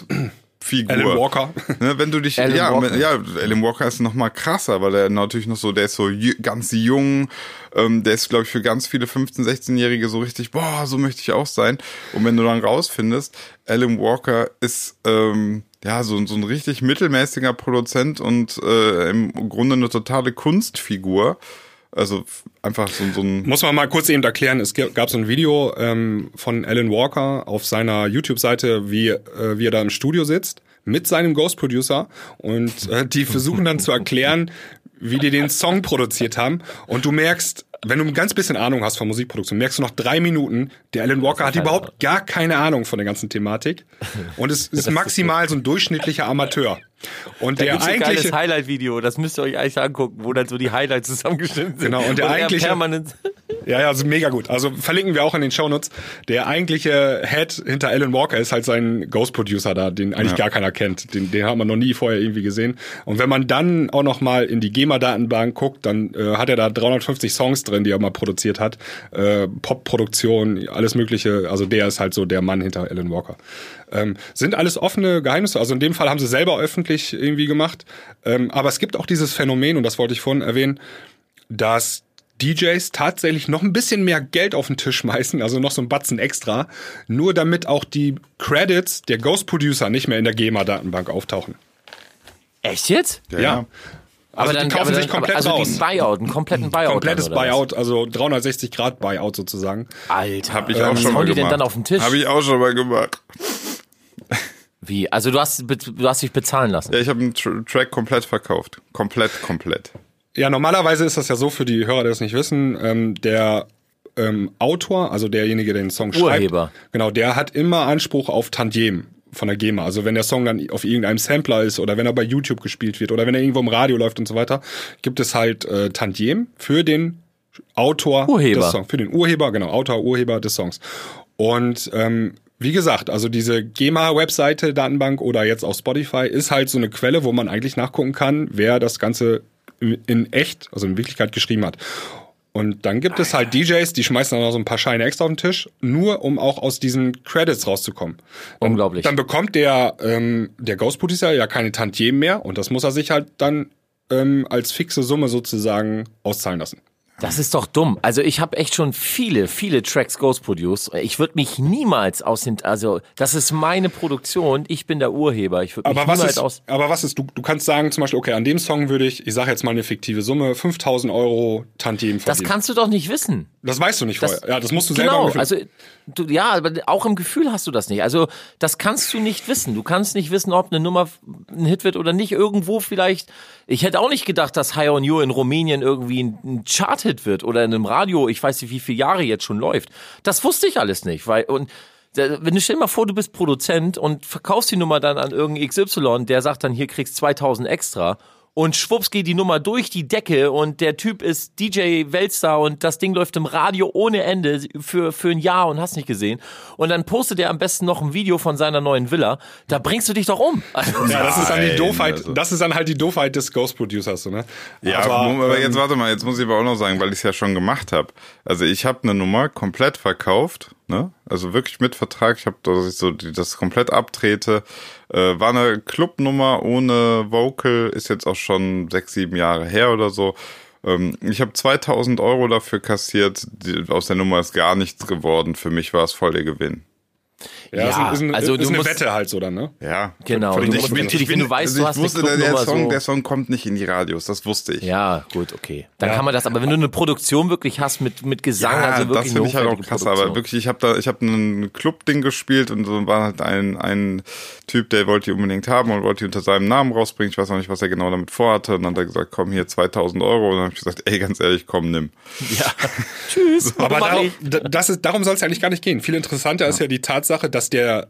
Identifikationsfigur. Alan Walker. Ne, wenn du dich, Alan ja, Walker. ja, Alan Walker ist noch mal krasser, weil er natürlich noch so, der ist so ganz jung, ähm, der ist, glaube ich, für ganz viele 15-, 16-Jährige so richtig, boah, so möchte ich auch sein. Und wenn du dann rausfindest, Alan Walker ist, ähm, ja, so, so ein richtig mittelmäßiger Produzent und äh, im Grunde eine totale Kunstfigur. Also einfach so, so ein Muss man mal kurz eben erklären, es gab so ein Video ähm, von Alan Walker auf seiner YouTube-Seite, wie, äh, wie er da im Studio sitzt mit seinem Ghost Producer und äh, die versuchen dann zu erklären, wie die den Song produziert haben. Und du merkst, wenn du ein ganz bisschen Ahnung hast von Musikproduktion, merkst du nach drei Minuten, der Alan Walker hat überhaupt gar keine Ahnung von der ganzen Thematik. Und es ist maximal so ein durchschnittlicher Amateur. Und Da der eigentliche, Highlight-Video, das müsst ihr euch eigentlich angucken, wo dann so die Highlights zusammengeschnitten sind. Genau, und der er eigentliche- permanent Ja, ja, also mega gut. Also verlinken wir auch in den Shownotes. Der eigentliche Head hinter Alan Walker ist halt sein Ghost Producer da, den eigentlich Ja. gar keiner kennt. Den, den hat man noch nie vorher irgendwie gesehen. Und wenn man dann auch noch mal in die GEMA-Datenbank guckt, dann äh, hat er da 350 Songs drin, die er mal produziert hat. Äh, Pop-Produktion, alles mögliche. Also der ist halt so der Mann hinter Alan Walker. Ähm, sind alles offene Geheimnisse. Also in dem Fall haben sie selber öffentlich irgendwie gemacht. Ähm, aber es gibt auch dieses Phänomen, und das wollte ich vorhin erwähnen, dass DJs tatsächlich noch ein bisschen mehr Geld auf den Tisch schmeißen, also noch so ein Batzen extra, nur damit auch die Credits der Ghost Producer nicht mehr in der GEMA-Datenbank auftauchen. Echt jetzt? Ja. Also die kaufen aber sich komplett also raus. diesen Buyout, einen kompletten Buyout. Komplettes dann? Buyout, also 360 Grad Buyout sozusagen. Alter. Hab ich Ähm, auch was schon mal hauen die gemacht. denn dann auf den Tisch? Habe ich auch schon mal gemacht. Wie? Also du hast, du hast dich bezahlen lassen. Ja, ich habe einen Tr Track komplett verkauft. Komplett, komplett. Ja, normalerweise ist das ja so für die Hörer, die das nicht wissen, ähm, der ähm, Autor, also derjenige, der den Song Urheber. schreibt, genau, der hat immer Anspruch auf Tantiem von der GEMA. Also wenn der Song dann auf irgendeinem Sampler ist oder wenn er bei YouTube gespielt wird oder wenn er irgendwo im Radio läuft und so weiter, gibt es halt äh, Tantiem für den Autor Urheber. des Songs, für den Urheber, genau, Autor, Urheber des Songs. Und ähm, wie gesagt, also diese GEMA-Webseite, Datenbank oder jetzt auf Spotify ist halt so eine Quelle, wo man eigentlich nachgucken kann, wer das Ganze in- echt, also in Wirklichkeit geschrieben hat. Und dann gibt es halt DJs, die schmeißen dann noch so ein paar Scheine extra auf den Tisch, nur um auch aus diesen Credits rauszukommen. Dann, Unglaublich. Dann bekommt der, ähm, der Ghost Producer ja keine Tantiemen mehr und das muss er sich halt dann ähm, als fixe Summe sozusagen auszahlen lassen. Das ist doch dumm. Also ich habe echt schon viele, viele Tracks Ghost produced. Ich würde mich niemals aus den, also das ist meine Produktion. Ich bin der Urheber. Ich würde mich Aber was niemals ist, aus. aber was ist, du, du kannst sagen zum Beispiel, okay, an dem Song würde ich, ich sage jetzt mal eine fiktive Summe, 5000 Euro Tantiemen Das verdienen. kannst du doch nicht wissen. Das weißt du nicht Das- vorher. Ja, das musst du selber Genau, also du, ja, aber auch im Gefühl hast du das nicht. Also das kannst du nicht wissen. Du kannst nicht wissen, ob eine Nummer ein Hit wird oder nicht. Irgendwo vielleicht. Ich hätte auch nicht gedacht, dass High on You in Rumänien irgendwie ein, ein Chart-Hit wird oder in einem Radio. Ich weiß nicht, wie viele Jahre jetzt schon läuft. Das wusste ich alles nicht, weil und wenn du stell dir mal vor, du bist Produzent und verkaufst die Nummer dann an irgendeinen XY, der sagt dann, hier kriegst 2000 extra und schwupps geht die Nummer durch die Decke und der Typ ist DJ Weltstar und das Ding läuft im Radio ohne Ende für, für ein Jahr und hast nicht gesehen. Und dann postet er am besten noch ein Video von seiner neuen Villa. Da bringst du dich doch um. Also, ja, das ist dann die Doofheit, also- das ist dann halt die Doofheit des Ghost Producers, so, ne? Ja, aber, aber, aber ähm, jetzt warte mal, jetzt muss ich aber auch noch sagen, weil ich es ja schon gemacht habe. Also ich habe eine Nummer komplett verkauft, ne? Also wirklich mit Vertrag. Ich habe, dass ich so die, das komplett abtrete. Äh, war eine Clubnummer ohne Vocal, ist jetzt auch schon sechs, sieben Jahre her oder so. Ähm, ich habe 2000 Euro dafür kassiert. Die, aus der Nummer ist gar nichts geworden. Für mich war es voll der Gewinn. Ja, Ja, ist, ein, also ist du eine musst- Wette halt so dann, ne? Ja, Genau, Und du musst natürlich, wenn du weißt, also du hast wusste, der, der Song, so- der Song kommt nicht in die Radios. Das wusste ich. Ja, gut, okay. Dann kann man das, aber wenn du eine Produktion wirklich hast mit, mit Gesang, Ja, also wirklich das finde ich halt auch krass, Produktion. aber wirklich, ich habe da, ich habe ein Club-Ding gespielt und so war halt ein, ein Typ, der wollte die unbedingt haben und wollte die unter seinem Namen rausbringen. Ich weiß auch nicht, was er genau damit vorhatte. Und dann hat er gesagt, komm hier 2000 Euro. Und dann habe ich gesagt, ey, ganz ehrlich, komm, nimm. Ja. Tschüss. Aber mach darum, das ist, darum soll es eigentlich gar nicht gehen. Viel interessanter ist ja die Tatsache, dass der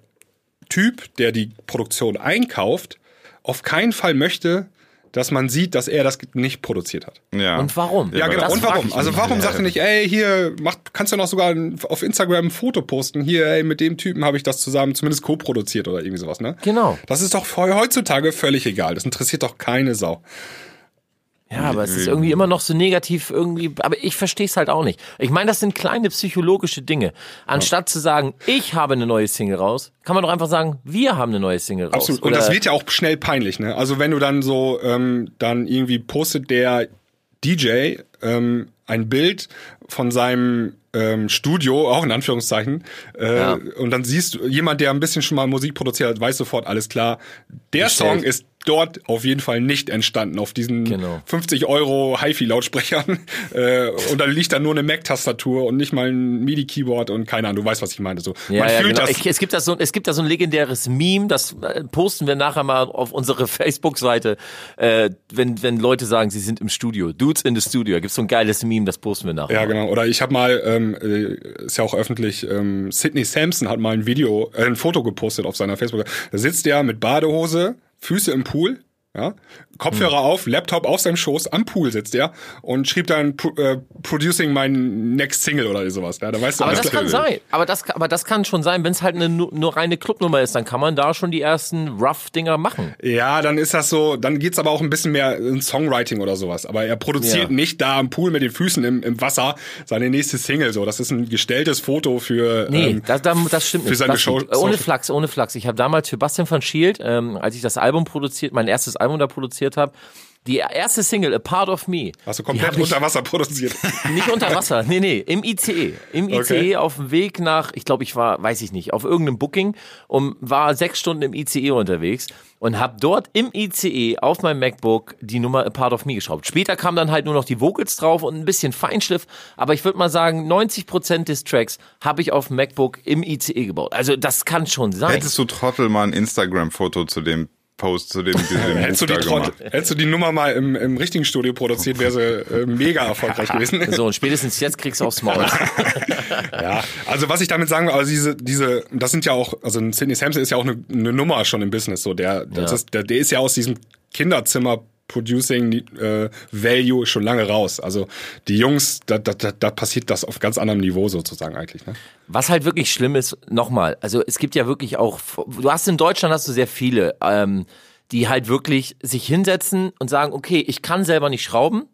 Typ, der die Produktion einkauft, auf keinen Fall möchte, dass man sieht, dass er das nicht produziert hat. Ja. Und warum? Ja, genau. das Und warum? Also warum sagt er nicht, ey, hier, mach, kannst du noch sogar ein- auf Instagram ein Foto posten, hier, ey, mit dem Typen habe ich das zusammen zumindest co-produziert oder irgendwie sowas, ne? Genau. Das ist doch heu- heutzutage völlig egal. Das interessiert doch keine Sau. Ja, aber es ist irgendwie immer noch so negativ irgendwie, aber ich verstehe es halt auch nicht. Ich meine, das sind kleine psychologische Dinge. Anstatt zu sagen, ich habe eine neue Single raus, kann man doch einfach sagen, wir haben eine neue Single raus. Absolut. Und Oder- das wird ja auch schnell peinlich, ne? Also wenn du dann so, ähm, dann irgendwie postet der DJ ähm, ein Bild von seinem ähm, Studio, auch in Anführungszeichen, äh, Ja. und dann siehst du, jemand, der ein bisschen schon mal Musik produziert hat, weiß sofort, alles klar, der Bestellt. Song ist dort auf jeden Fall nicht entstanden, auf diesen Genau. 50 Euro HiFi-Lautsprechern. Äh, und da liegt dann nur eine Mac-Tastatur und nicht mal ein MIDI-Keyboard und keine Ahnung, du weißt, was ich meine. So, Ja, man ja, fühlt genau. das. Ich, es gibt da so, es gibt da so ein legendäres Meme, das äh, posten wir nachher mal auf unsere Facebook-Seite, äh, wenn, wenn Leute sagen, sie sind im Studio. Dudes in the Studio. Da gibt's so ein geiles Meme, das posten wir nachher. Ja, genau. Oder ich habe mal, ähm, äh, ist ja auch öffentlich, ähm, Sidney Sampson hat mal ein Video, äh, ein Foto gepostet auf seiner Facebook. Da sitzt er mit Badehose, Füße im Pool, ja, Kopfhörer auf, Laptop auf seinem Schoß, am Pool sitzt er und schrieb dann äh, Producing my next Single oder sowas. Ja, da weißt du, Aber das kann sein. Aber das, aber das kann schon sein, wenn es halt eine nu- nur reine Clubnummer ist, dann kann man da schon die ersten Rough-Dinger machen. Ja, dann ist das so, dann geht's aber auch ein bisschen mehr in Songwriting oder sowas. Aber er produziert Ja. nicht da am Pool mit den Füßen im, im Wasser seine nächste Single. So, das ist ein gestelltes Foto für. Nee, ähm, das, das, stimmt für nicht. seine Das Show-. Ohne Flachs, ohne Flachs. Ich habe damals für Bastian von Schield, ähm, als ich das Album produziert, mein erstes Album da produziert habe, die erste Single, A Part of Me. Hast du komplett unter Wasser produziert. Nicht unter Wasser, nee, nee, im ICE. Im ICE Okay. auf dem Weg nach, ich glaube, ich war, weiß ich nicht, auf irgendeinem Booking und war sechs Stunden im ICE unterwegs und habe dort im ICE auf meinem MacBook die Nummer A Part of Me geschraubt. Später kam dann halt nur noch die Vocals drauf und ein bisschen Feinschliff, aber ich würde mal sagen, 90% des Tracks habe ich auf dem MacBook im ICE gebaut. Also das kann schon sein. Hättest du Trottel mal ein Instagram-Foto zu dem Post, zu dem, dem Hättest du, die gemacht? hättest du die Nummer mal im, im richtigen Studio produziert, wäre sie äh, mega erfolgreich gewesen. so, und spätestens jetzt kriegst du aufs Maul. Ja, also was ich damit sagen will, also diese, diese, das sind ja auch, also ein Sidney Sampson ist ja auch eine, eine Nummer schon im Business, so der, das Ja. ist, der, der ist ja aus diesem Kinderzimmer Producing äh, Value schon lange raus. Also die Jungs, da, da, da, da passiert das auf ganz anderem Niveau sozusagen eigentlich. Ne? Was halt wirklich schlimm ist, nochmal, also es gibt ja wirklich auch, du hast in Deutschland hast du sehr viele, ähm, die halt wirklich sich hinsetzen und sagen, okay, ich kann selber nicht schrauben.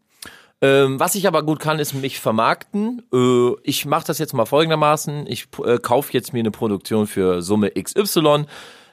Ähm, was ich aber gut kann, ist mich vermarkten. Äh, ich mache das jetzt mal folgendermaßen. Ich äh, kaufe jetzt mir eine Produktion für Summe XY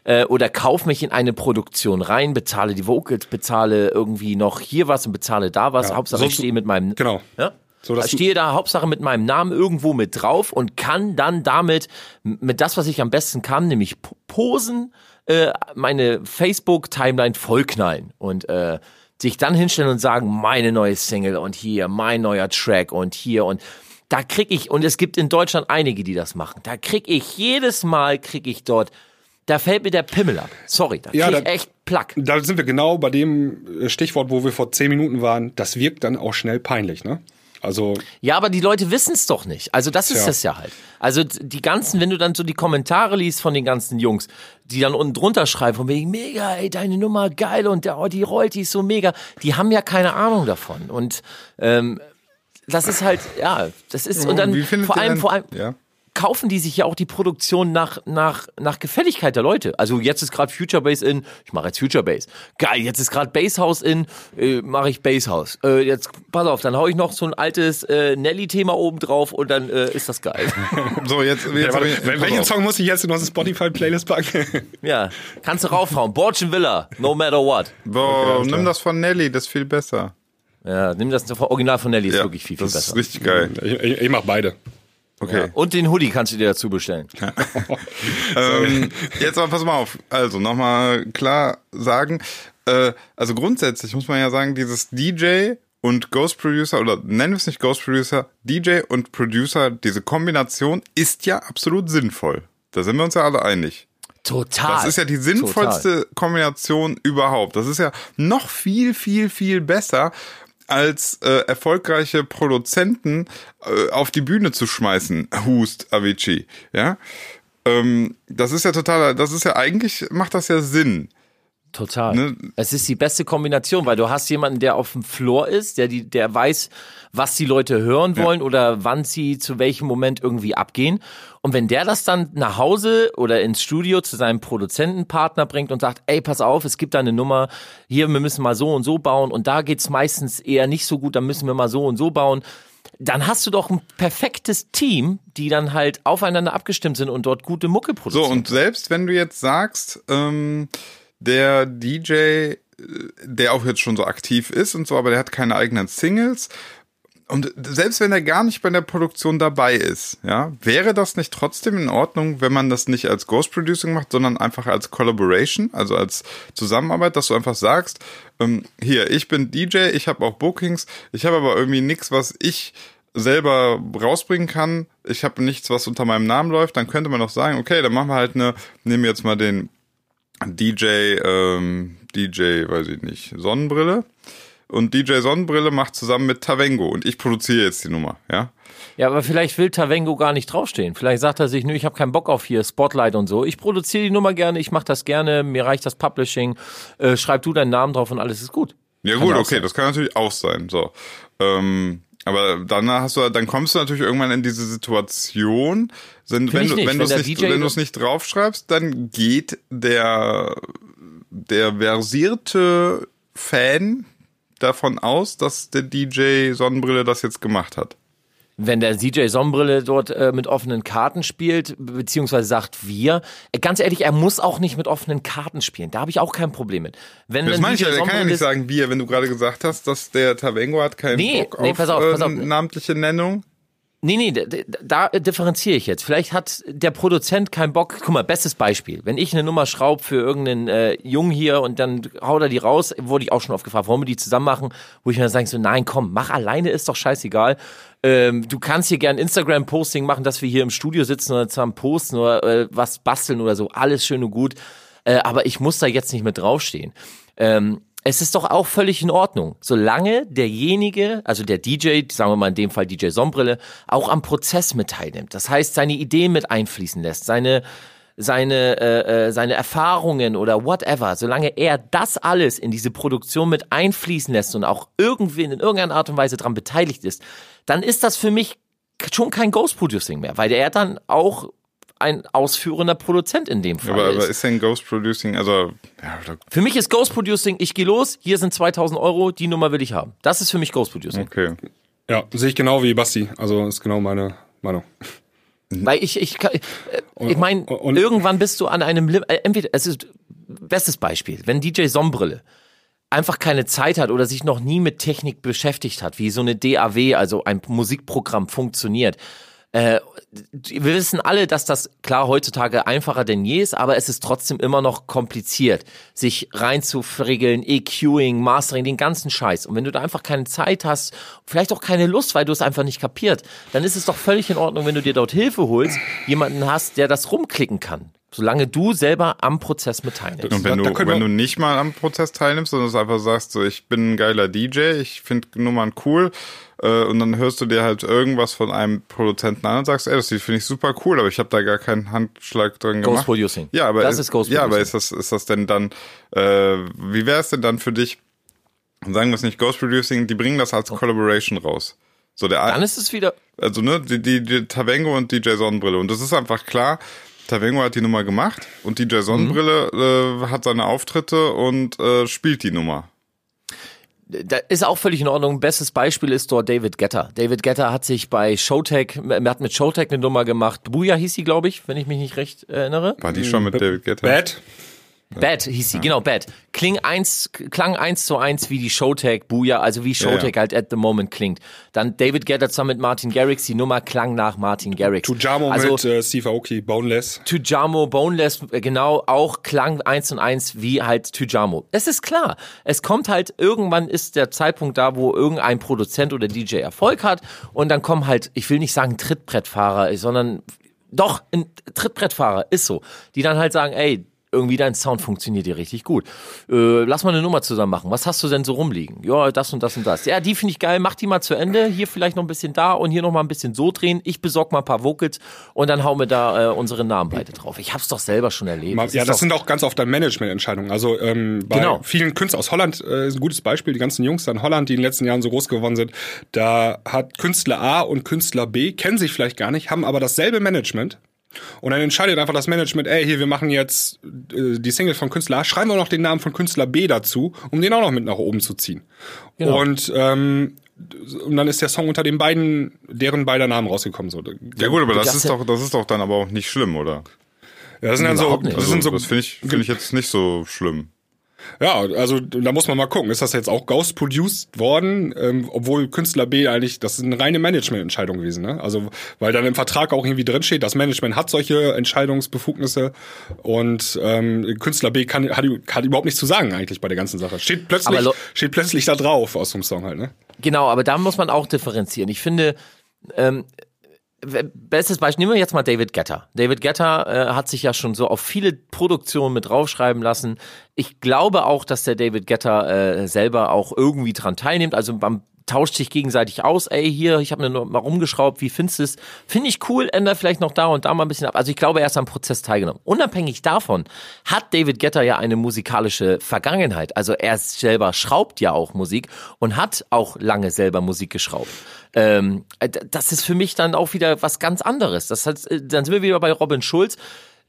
äh, oder kauf mich in eine Produktion rein, bezahle die Vocals, bezahle irgendwie noch hier was und bezahle da was. Ja, Hauptsache so- ich stehe mit meinem Genau. ja? So, dass ich stehe da Hauptsache mit meinem Namen irgendwo mit drauf und kann dann damit, mit das, was ich am besten kann, nämlich po- posen, äh, meine Facebook-Timeline vollknallen und äh, sich dann hinstellen und sagen, meine neue Single und hier, mein neuer Track und hier und da krieg ich, und es gibt in Deutschland einige, die das machen, da krieg ich jedes Mal, krieg ich dort, da fällt mir der Pimmel ab. Sorry, da Ja, ich da- echt Plack. Da sind wir genau bei dem äh, Stichwort, wo wir vor zehn Minuten waren. Das wirkt dann auch schnell peinlich, ne? Also Ja, aber die Leute wissen es doch nicht. Also das ist das ja halt. Also die ganzen, wenn du dann so die Kommentare liest von den ganzen Jungs, die dann unten drunter schreiben, von wegen, mega, ey, deine Nummer geil und der, oh, die rollt, die ist so mega, die haben ja keine Ahnung davon. Und ähm, das ist halt, ja, das ist, und dann Wie findet vor allem, denn- vor allem, Ja. Kaufen die sich ja auch die Produktion nach, nach, nach Gefälligkeit der Leute. Also jetzt ist gerade Future Bass in, ich mache jetzt Future Bass. Geil, jetzt ist gerade Basshouse in, äh, mache ich Basshouse. Äh, jetzt, pass auf, dann hau ich noch so ein altes äh, Nelly-Thema oben drauf und dann äh, ist das geil. So, jetzt, jetzt ja, ich, welchen auf. Song muss ich jetzt in unsere Spotify-Playlist packen? ja, kannst du raufhauen. Borchen Villa, no matter what. Boah, nimm das von Nelly, das ist viel besser. Ja, nimm das Original von Nelly, ist Ja, wirklich viel, viel das besser. ist richtig geil. ich ich, ich mach beide. Okay. Und den Hoodie kannst du dir dazu bestellen. Ähm, jetzt aber pass mal auf. Also nochmal klar sagen. Äh, also grundsätzlich muss man ja sagen, dieses DJ und Ghost Producer oder nennen wir es nicht Ghost Producer, DJ und Producer, diese Kombination ist ja absolut sinnvoll. Da sind wir uns ja alle einig. Total. Das ist ja die sinnvollste Kombination überhaupt. Das ist ja noch viel, viel, viel besser als äh, erfolgreiche Produzenten äh, auf die Bühne zu schmeißen. Hust, Avicii. Ja, ähm, das ist ja total, das ist ja eigentlich macht das ja Sinn. Total. Ne? Es ist die beste Kombination, weil du hast jemanden, der auf dem Floor ist, der die, der weiß, was die Leute hören wollen oder wann sie zu welchem Moment irgendwie abgehen. Und wenn der das dann nach Hause oder ins Studio zu seinem Produzentenpartner bringt und sagt, ey, pass auf, es gibt da eine Nummer, hier, wir müssen mal so und so bauen und da geht's meistens eher nicht so gut, dann müssen wir mal so und so bauen. Dann hast du doch ein perfektes Team, die dann halt aufeinander abgestimmt sind und dort gute Mucke So, produzieren. und selbst wenn du jetzt sagst, ähm, der DJ, äh, der auch jetzt schon so aktiv ist und so, aber der hat keine eigenen Singles und selbst wenn er gar nicht bei der Produktion dabei ist, ja, wäre das nicht trotzdem in Ordnung, wenn man das nicht als Ghost Producing macht, sondern einfach als Collaboration, also als Zusammenarbeit, dass du einfach sagst, ähm, hier, ich bin DJ, ich habe auch Bookings, ich habe aber irgendwie nichts, was ich selber rausbringen kann. Ich habe nichts, was unter meinem Namen läuft. Dann könnte man doch sagen, okay, dann machen wir halt eine, nehmen wir jetzt mal den DJ, ähm, DJ, weiß ich nicht, Sonnenbrille. Und DJ Sonnenbrille macht zusammen mit Tavengo und ich produziere jetzt die Nummer, ja. Ja, aber vielleicht will Tavengo gar nicht draufstehen. Vielleicht sagt er sich, nö, ich habe keinen Bock auf hier Spotlight und so. Ich produziere die Nummer gerne, ich mache das gerne, mir reicht das Publishing, äh, schreib du deinen Namen drauf und alles ist gut. Ja Kann gut, okay, sein. das kann natürlich auch sein. So, ähm, aber dann hast du, dann kommst du natürlich irgendwann in diese Situation, wenn, wenn du, nicht. wenn du Wenn es der nicht, wenn du es nicht draufschreibst, dann geht der der versierte Fan davon aus, dass der DJ Sonnenbrille das jetzt gemacht hat. Wenn der DJ Sonnenbrille dort äh, mit offenen Karten spielt, beziehungsweise sagt wir, äh, ganz ehrlich, er muss auch nicht mit offenen Karten spielen. Da habe ich auch kein Problem mit. Wenn Das ein meine ich ja, der kann ja nicht sagen wir, wenn du gerade gesagt hast, dass der Tavengo hat keinen Nee, Bock nee, auf, pass auf, pass auf. äh, namentliche Nennung. Nee, nee, da, differenziere ich jetzt. Vielleicht hat der Produzent keinen Bock. Guck mal, bestes Beispiel. Wenn ich eine Nummer schraub für irgendeinen äh, Jungen hier und dann haut er die raus, wurde ich auch schon oft gefragt, wollen wir die zusammen machen? Wo ich mir dann sage, so, nein, komm, mach alleine, ist doch scheißegal. Ähm, du kannst hier gern Instagram-Posting machen, dass wir hier im Studio sitzen oder zusammen posten oder äh, was basteln oder so. Alles schön und gut. Äh, aber ich muss da jetzt nicht mit draufstehen. Ähm, es ist doch auch völlig in Ordnung, solange derjenige, also der DJ, sagen wir mal in dem Fall DJ Sonnenbrille, auch am Prozess mit teilnimmt. Das heißt, seine Ideen mit einfließen lässt, seine seine äh, äh, seine Erfahrungen oder whatever, solange er das alles in diese Produktion mit einfließen lässt und auch irgendwie in irgendeiner Art und Weise daran beteiligt ist, dann ist das für mich schon kein Ghost Producing mehr, weil er dann auch ein ausführender Produzent in dem Fall Aber, aber ist. ist denn Ghost Producing, also, ja, Für mich ist Ghost Producing, ich gehe los, hier sind 2000 Euro, die Nummer will ich haben. Das ist für mich Ghost Producing. okay. Ja, sehe ich genau wie Basti. Also ist genau meine Meinung. Weil ich, ich, kann- äh, ich meine, irgendwann bist du an einem, Lim äh, entweder, es ist, bestes Beispiel, wenn DJ Sonnenbrille einfach keine Zeit hat oder sich noch nie mit Technik beschäftigt hat, wie so eine DAW, also ein Musikprogramm funktioniert. Äh, wir wissen alle, dass das klar heutzutage einfacher denn je ist, aber es ist trotzdem immer noch kompliziert, sich reinzufriegeln, EQing, Mastering, den ganzen Scheiß. Und wenn du da einfach keine Zeit hast, vielleicht auch keine Lust, weil du es einfach nicht kapiert, dann ist es doch völlig in Ordnung, wenn du dir dort Hilfe holst, jemanden hast, der das rumklicken kann. Solange du selber am Prozess mit teilnimmst. Und wenn, du, wenn du nicht mal am Prozess teilnimmst, sondern es einfach sagst, so, ich bin ein geiler DJ, ich finde Nummern cool, äh, und dann hörst du dir halt irgendwas von einem Produzenten an und sagst, ey, das finde ich super cool, aber ich habe da gar keinen Handschlag drin Ghost gemacht. Producing. Ja, aber Das ist Ghost Ja, aber ist das, ist das denn dann, äh, wie wäre es denn dann für dich, sagen wir es nicht Ghost Producing, die bringen das als Collaboration raus. So der Dann ist es wieder, also ne, die, die, die Tavengo und DJ Sonnenbrille. Und das ist einfach klar, Tavengo hat die Nummer gemacht und DJ Sonnenbrille Mhm. äh, hat seine Auftritte und äh, spielt die Nummer. Da ist auch völlig in Ordnung. Bestes Beispiel ist dort David Getter. David Getter hat sich bei Showtech, er hat mit Showtech eine Nummer gemacht. Booyah hieß sie, glaube ich, wenn ich mich nicht recht erinnere. War die schon mit David Guetta? Bad. Bad hieß sie, genau, Bad. Kling eins, klang eins zu eins wie die Showtech Booyah, also wie Showtech Ja. halt at the moment klingt. Dann David Getter zusammen mit Martin Garrix, die Nummer klang nach Martin Garrix. Tujamo also, mit äh, Steve Aoki, Boneless. Tujamo, Boneless, äh, genau, auch klang eins und eins wie halt Tujamo. Es ist klar. Es kommt halt, irgendwann ist der Zeitpunkt da, wo irgendein Produzent oder DJ Erfolg hat und dann kommen halt, ich will nicht sagen Trittbrettfahrer, sondern doch, ein Trittbrettfahrer ist so, die dann halt sagen, ey, irgendwie dein Sound funktioniert dir richtig gut. Äh, lass mal eine Nummer zusammen machen. Was hast du denn so rumliegen? Ja, das und das und das. Ja, die finde ich geil. Mach die mal zu Ende. Hier vielleicht noch ein bisschen da und hier noch mal ein bisschen so drehen. Ich besorg mal ein paar Vocals und dann hauen wir da äh, unsere Namen beide drauf. Ich hab's doch selber schon erlebt. Ma- Es Ja, das doch, sind auch ganz oft dann Managemententscheidungen. Also ähm, bei Genau. vielen Künstlern aus Holland äh, ist ein gutes Beispiel. Die ganzen Jungs in Holland, die in den letzten Jahren so groß geworden sind, da hat Künstler A und Künstler B kennen sich vielleicht gar nicht, haben aber dasselbe Management. Und dann entscheidet einfach das Management, ey, hier, wir machen jetzt äh, die Single von Künstler A, schreiben wir noch den Namen von Künstler B dazu, um den auch noch mit nach oben zu ziehen. Genau. Und, ähm, und dann ist der Song unter den beiden, deren beider Namen rausgekommen. So. Ja gut, aber das, ist doch, das ist doch dann aber auch nicht schlimm, oder? Ja, das sind dann so, das sind so das finde ich, finde ich jetzt nicht so schlimm. Ja, also da muss man mal gucken. Ist das jetzt auch ghost-produced worden, ähm, obwohl Künstler B eigentlich, das ist eine reine Managemententscheidung gewesen, ne? Also, weil dann im Vertrag auch irgendwie drinsteht, das Management hat solche Entscheidungsbefugnisse und ähm, Künstler B kann, hat, hat überhaupt nichts zu sagen eigentlich bei der ganzen Sache. Steht plötzlich, steht plötzlich da drauf aus dem Song halt, ne? Genau, aber da muss man auch differenzieren. Ich finde, ähm, bestes Beispiel, nehmen wir jetzt mal David Guetta. David Guetta äh, hat sich ja schon so auf viele Produktionen mit draufschreiben lassen. Ich glaube auch, dass der David Guetta äh, selber auch irgendwie dran teilnimmt. Also man tauscht sich gegenseitig aus. Ey, hier, ich habe mir noch mal rumgeschraubt. Wie findest du es? Finde ich cool. Ändert vielleicht noch da und da mal ein bisschen ab. Also ich glaube, er ist am Prozess teilgenommen. Unabhängig davon hat David Guetta ja eine musikalische Vergangenheit. Also er selber schraubt ja auch Musik und hat auch lange selber Musik geschraubt. Ähm, äh, das ist für mich dann auch wieder was ganz anderes. Das heißt, äh, dann sind wir wieder bei Robin Schulz.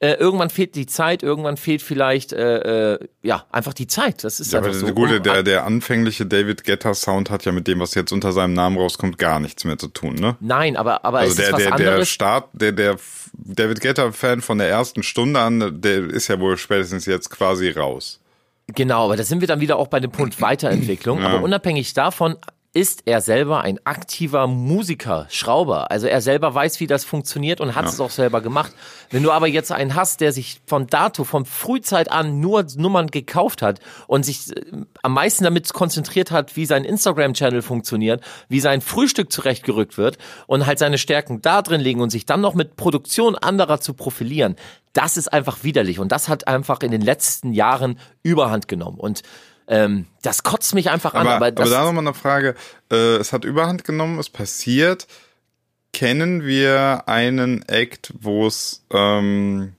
Äh, irgendwann fehlt die Zeit, irgendwann fehlt vielleicht äh, äh, ja einfach die Zeit. Das ist Ja, aber einfach so. der gute, Um- der, der anfängliche David Guetta Sound hat ja mit dem, was jetzt unter seinem Namen rauskommt, gar nichts mehr zu tun, ne? Nein, aber aber Also es der, ist was der, der anderes. Start, der, der David Guetta-Fan von der ersten Stunde an, der ist ja wohl spätestens jetzt quasi raus. Genau, aber da sind wir dann wieder auch bei dem Punkt Weiterentwicklung. Aber unabhängig davon ist er selber ein aktiver Musiker, Schrauber. Also er selber weiß, wie das funktioniert und hat es auch selber gemacht. Wenn du aber jetzt einen hast, der sich von dato, von Frühzeit an nur Nummern gekauft hat und sich äh, am meisten damit konzentriert hat, wie sein Instagram-Channel funktioniert, wie sein Frühstück zurechtgerückt wird und halt seine Stärken da drin liegen und sich dann noch mit Produktion anderer zu profilieren, das ist einfach widerlich und das hat einfach in den letzten Jahren Überhand genommen und ähm, das kotzt mich einfach an. Aber, Aber, aber, da nochmal eine Frage. Äh, es hat Überhand genommen, es passiert. Kennen wir einen Act, wo es ähm,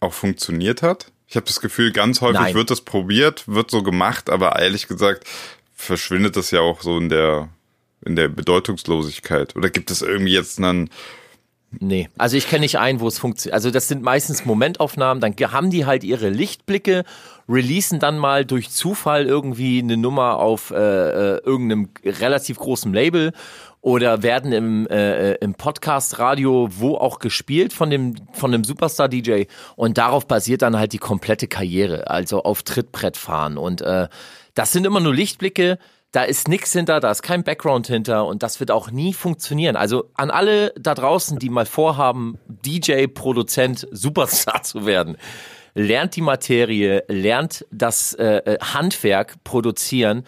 auch funktioniert hat? Ich habe das Gefühl, ganz häufig Nein. wird das probiert, wird so gemacht, aber ehrlich gesagt verschwindet das ja auch so in der in der Bedeutungslosigkeit. Oder gibt es irgendwie jetzt einen Nee, also ich kenne nicht einen, wo es funktioniert. Also das sind meistens Momentaufnahmen, dann haben die halt ihre Lichtblicke, releasen dann mal durch Zufall irgendwie eine Nummer auf äh, äh, irgendeinem relativ großen Label oder werden im, äh, äh, im Podcast, Radio, wo auch gespielt von dem, von dem Superstar-DJ und darauf basiert dann halt die komplette Karriere, also auf Trittbrett fahren und äh, das sind immer nur Lichtblicke, da ist nix hinter, da ist kein Background hinter und das wird auch nie funktionieren. Also an alle da draußen, die mal vorhaben, DJ, Produzent, Superstar zu werden, lernt die Materie, lernt das äh, äh, Handwerk produzieren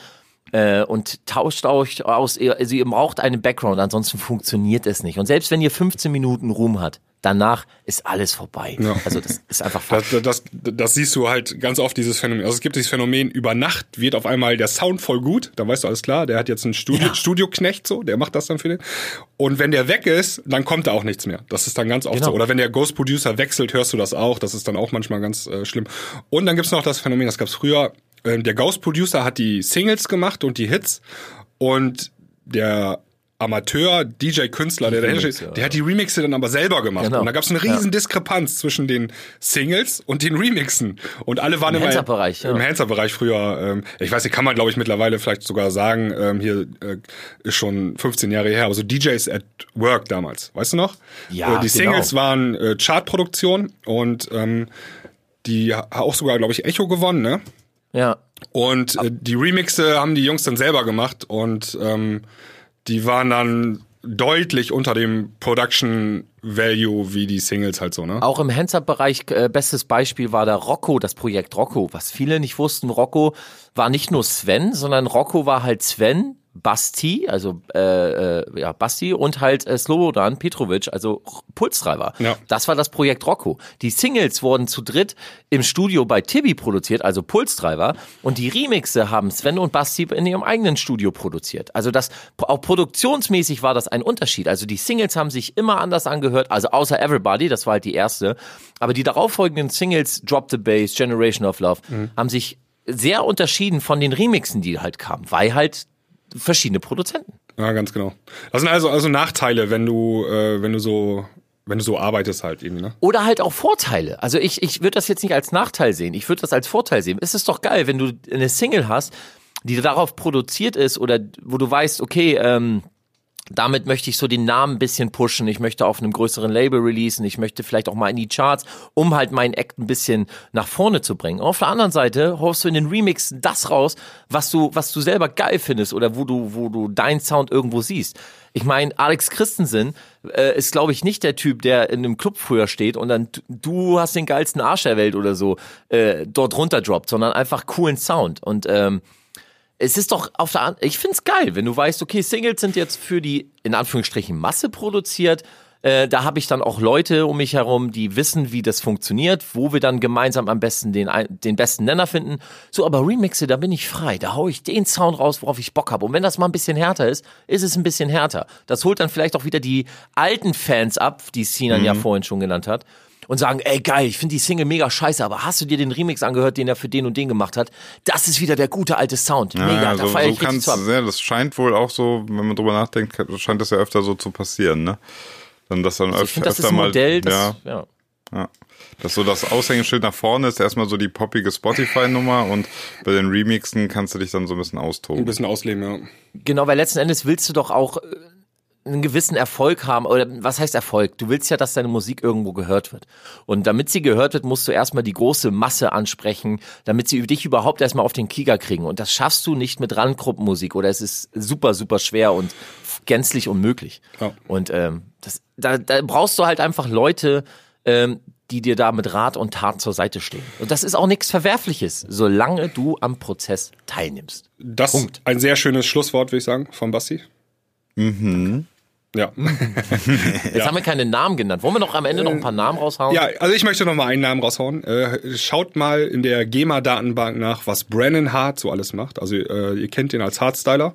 äh, und tauscht euch aus. Also ihr braucht einen Background, ansonsten funktioniert es nicht. Und selbst wenn ihr 15 Minuten Ruhm hat, danach ist alles vorbei. Also das ist einfach Fakt. Das, das, das siehst du halt ganz oft, dieses Phänomen. Also es gibt dieses Phänomen, über Nacht wird auf einmal der Sound voll gut, dann weißt du alles klar, der hat jetzt einen Studio, Ja. Studioknecht so, der macht das dann für den. Und wenn der weg ist, dann kommt da auch nichts mehr. Das ist dann ganz oft Genau. so. Oder wenn der Ghost Producer wechselt, hörst du das auch. Das ist dann auch manchmal ganz äh, schlimm. Und dann gibt's noch das Phänomen, das gab's früher, ähm, der Ghost Producer hat die Singles gemacht und die Hits und der Amateur, DJ-Künstler, der dahinter steht, der hat die Remixe dann aber selber gemacht. Genau. Und da gab es eine riesen Ja. Diskrepanz zwischen den Singles und den Remixen. Und alle waren Im immer Hansa-Bereich, ja. im Hansa-Bereich früher. Ähm, ich weiß nicht, kann man glaube ich mittlerweile vielleicht sogar sagen, ähm, hier äh, ist schon 15 Jahre her, aber so DJs at Work damals, weißt du noch? Ja, äh, Die genau. Singles waren äh, Chartproduktion und ähm, die ha- auch sogar glaube ich Echo gewonnen, ne? Ja. Und äh, die Remixe haben die Jungs dann selber gemacht und ähm, die waren dann deutlich unter dem Production Value wie die Singles halt so, ne? Auch im Hands-Up-Bereich, äh, bestes Beispiel war da Rocco, das Projekt Rocco. Was viele nicht wussten, Rocco war nicht nur Sven, sondern Rocco war halt Sven, Basti, also äh, äh, ja, Basti und halt äh, Slobodan Petrovic, also Pulstreiber. Ja. Das war das Projekt Rocco. Die Singles wurden zu dritt im Studio bei Tibi produziert, also Pulstreiber, und die Remixe haben Sven und Basti in ihrem eigenen Studio produziert. Also das auch produktionsmäßig war das ein Unterschied. Also die Singles haben sich immer anders angehört, also außer Everybody, das war halt die erste, aber die darauffolgenden Singles Drop the Bass, Generation of Love haben sich sehr unterschieden von den Remixen, die halt kamen, weil halt verschiedene Produzenten. Ja, ganz genau. Das sind also also Nachteile, wenn du äh, wenn du so wenn du so arbeitest halt irgendwie, ne? Oder halt auch Vorteile. Also ich, ich würde das jetzt nicht als Nachteil sehen. Ich würde das als Vorteil sehen. Es ist doch geil, wenn du eine Single hast, die darauf produziert ist oder wo du weißt, okay, ähm, damit möchte ich so den Namen ein bisschen pushen. Ich möchte auf einem größeren Label releasen. Ich möchte vielleicht auch mal in die Charts, um halt meinen Act ein bisschen nach vorne zu bringen. auf der anderen Seite haust du in den Remix das raus, was du, was du selber geil findest oder wo du, wo du deinen Sound irgendwo siehst. Ich meine, Alex Christensen äh, ist, glaube ich, nicht der Typ, der in einem Club früher steht und dann du hast den geilsten Arsch der Welt oder so äh, dort runterdroppt, sondern einfach coolen Sound. Und ähm, es ist doch auf der An ich find's geil, wenn du weißt, okay, Singles sind jetzt für die in Anführungsstrichen Masse produziert. Äh, da habe ich dann auch Leute um mich herum, die wissen, wie das funktioniert, wo wir dann gemeinsam am besten den, den besten Nenner finden. So, aber Remixe, da bin ich frei. Da hau ich den Sound raus, worauf ich Bock habe. Und wenn das mal ein bisschen härter ist, ist es ein bisschen härter. Das holt dann vielleicht auch wieder die alten Fans ab, die Sinan ja vorhin schon genannt hat. Und sagen, ey geil, ich finde die Single mega scheiße, aber hast du dir den Remix angehört, den er für den und den gemacht hat? Das ist wieder der gute alte Sound. Mega, ja, da so, feier so ich richtig kann's, zu ab. ja, das scheint wohl auch so, wenn man drüber nachdenkt, scheint das ja öfter so zu passieren, ne? Dann, dass dann Also öf ich finde, das ist öfter ein mal, Modell, das, ja, ja. ja. Dass so das Aushängeschild nach vorne ist erstmal so die poppige Spotify-Nummer und bei den Remixen kannst du dich dann so ein bisschen Ein austoben. bisschen ausleben, ja. Genau, weil letzten Endes willst du doch auch äh, einen gewissen Erfolg haben. Oder was heißt Erfolg? Du willst ja, dass deine Musik irgendwo gehört wird. Und damit sie gehört wird, musst du erstmal die große Masse ansprechen, damit sie dich überhaupt erstmal auf den Kieger kriegen. Und das schaffst du nicht mit Randgruppenmusik oder es ist super, super schwer und gänzlich unmöglich. Ja. Und ähm, das, da, da brauchst du halt einfach Leute, ähm, die dir da mit Rat und Tat zur Seite stehen. Und das ist auch nichts Verwerfliches, solange du am Prozess teilnimmst. Das ist ein sehr schönes Schlusswort, würde ich sagen, von Basti. Mhm. Ja. Jetzt haben wir keine Namen genannt. Wollen wir noch am Ende noch ein paar Namen raushauen? Ja, also ich möchte noch mal einen Namen raushauen. Äh, schaut mal in der GEMA-Datenbank nach, was Brennan Hart so alles macht. Also äh, ihr kennt ihn als Hardstyler.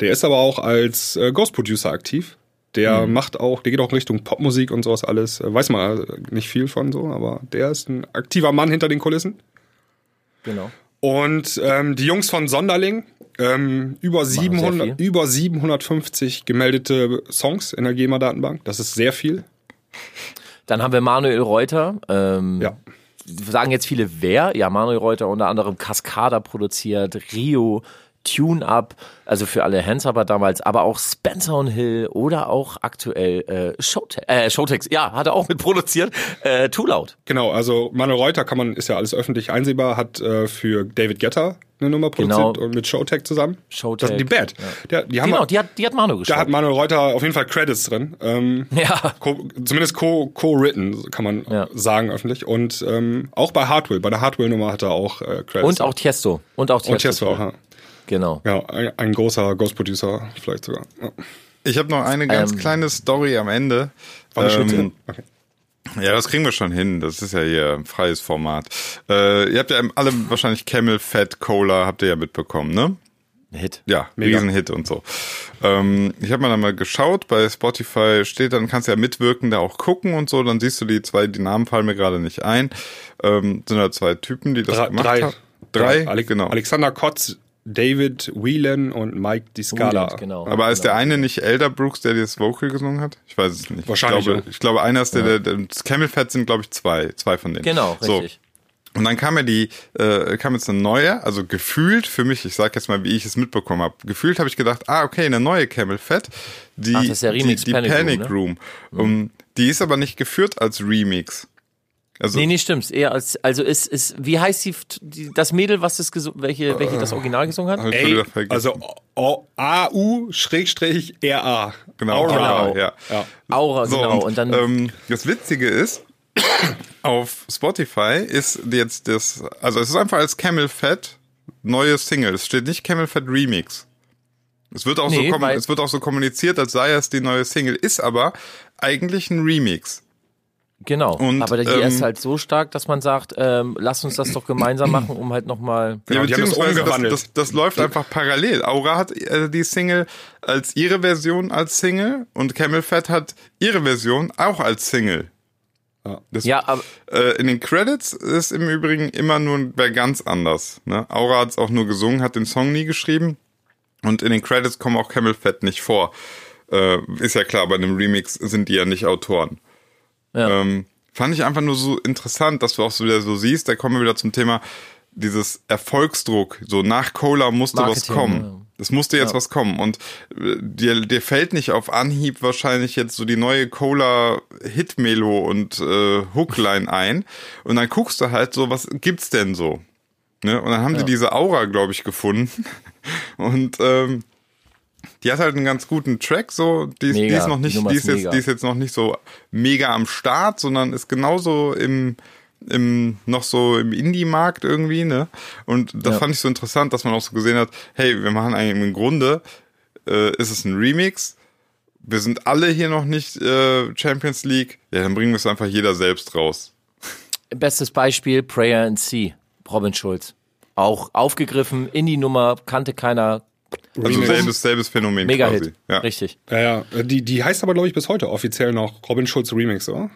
Der ist aber auch als äh, Ghost Producer aktiv. Der macht auch, der geht auch in Richtung Popmusik und sowas alles. Äh, weiß man äh, nicht viel von so, aber der ist ein aktiver Mann hinter den Kulissen. Genau. Und ähm, die Jungs von Sonderling, ähm, über, sehr 700, viel. über 750 gemeldete Songs in der GEMA-Datenbank. Das ist sehr viel. Dann haben wir Manuel Reuter. Ähm, Ja. Sagen jetzt viele wer? Ja, Manuel Reuter unter anderem Cascada produziert, Rio, Tune Up, also für alle Handshaber damals, aber auch Spencer und Hill oder auch aktuell äh, Showtex, äh, Showtex, ja, hat er auch mit produziert, äh, Too Loud. Genau, also Manuel Reuter kann man, ist ja alles öffentlich einsehbar, hat äh, für David Guetta eine Nummer Genau. produziert und mit Showtech zusammen. Showtek, Das, die Band. Der, die haben Genau, die hat, die hat Manu da geschrieben. hat Manuel Reuter auf jeden Fall Credits drin. Ähm, ja, co, zumindest co- co-written, kann man Ja. sagen öffentlich. Und ähm, auch bei Hardwell, bei der Hardwell-Nummer hat er auch äh, Credits. und auch Tiesto. Und auch Tiesto. und Chesto auch, ja. Genau. Ja, ein, ein großer Ghost-Producer vielleicht sogar. Ja. Ich habe noch eine ganz Ähm, kleine Story am Ende. War? Ähm, Okay. Ja, das kriegen wir schon hin. Das ist ja hier ein freies Format. Äh, ihr habt ja alle wahrscheinlich Camel Fat Cola, habt ihr ja mitbekommen, ne? Hit. Ja, Mega. Riesenhit und so. Ähm, ich habe mal dann mal geschaut, bei Spotify steht, dann kannst du ja mitwirken, da auch gucken und so, dann siehst du die zwei, die Namen fallen mir gerade nicht ein. Ähm, sind da zwei Typen, die das Drei, gemacht drei, haben. Drei, Ale genau. Alexander Kotz, David Whelan und Mike Di Scala. Whelan, genau. Aber ist genau. der eine nicht Elder Brooks, der das Vocal gesungen hat? Ich weiß es nicht. Wahrscheinlich, Ich glaube, ja. ich glaube einer ist der, der, der das Camel Fat sind, glaube ich, zwei, zwei von denen. Genau, So. richtig. Und dann kam ja die, äh, kam jetzt eine neue, also gefühlt für mich, ich sag jetzt mal, wie ich es mitbekommen habe, gefühlt habe ich gedacht, ah, okay, eine neue Camel Fat, die, Ach, das ist der Remix die, die Panic Panic, Room, ne? Room. Um, die ist aber nicht geführt als Remix. Also, Nee, nee, stimmt's. Eher als, also ist, ist, wie heißt die, die das Mädel, was das gesungen, welche, welche das Original gesungen hat? Ey, also AU-RA. genau, Aura. Aura, ja. Ja. Aura, So, genau. und, Und, dann, ähm, das Witzige ist, auf Spotify ist jetzt das, also es ist einfach als Camel Fat neue Single. Es steht nicht Camel Fat Remix. Es wird auch Nee, so es wird auch so kommuniziert, als sei es die neue Single, ist aber eigentlich ein Remix. Genau. und, Aber die ähm, ist halt so stark, dass man sagt, ähm, lass uns das doch gemeinsam machen, um halt nochmal. Genau, die haben das beziehungsweise umgewandelt. Das, das, das läuft einfach parallel. Aura hat äh, die Single als ihre Version als Single und Camel Fat hat ihre Version auch als Single. Das, Ja, aber Äh, in den Credits ist im Übrigen immer nur wer ganz anders. Ne? Aura hat es auch nur gesungen, hat den Song nie geschrieben. Und in den Credits kommen auch Camel Fat nicht vor. Äh, ist ja klar, bei einem Remix sind die ja nicht Autoren. Ja. Ähm, fand ich einfach nur so interessant, dass du auch so wieder so siehst, da kommen wir wieder zum Thema, dieses Erfolgsdruck, so nach Cola musste was Marketing, kommen. ja. Es musste jetzt was kommen und äh, dir, dir fällt nicht auf Anhieb wahrscheinlich jetzt so die neue Cola Hitmelo und äh, Hookline ein und dann guckst du halt so, was gibt's denn so? Ne? Und dann haben die diese Aura, glaube ich, gefunden und ähm, die hat halt einen ganz guten Track, so die, ist- die ist noch die nicht, Nummer die ist jetzt, die ist jetzt noch nicht so mega am Start, sondern ist genauso im im noch so im Indie-Markt irgendwie, ne? Und das Ja. fand ich so interessant, dass man auch so gesehen hat, hey, wir machen eigentlich im Grunde äh, ist es ein Remix. Wir sind alle hier noch nicht äh, Champions League. Ja, dann bringen wir es einfach jeder selbst raus. Bestes Beispiel, Prayer and Sea, Robin Schulz. Auch aufgegriffen, in die Nummer, kannte keiner. Also selbes, selbes Phänomen Mega-Hit, quasi. Ja. richtig. Ja, ja. Die, die heißt aber, glaube ich, bis heute offiziell noch Robin Schulz Remix, oder?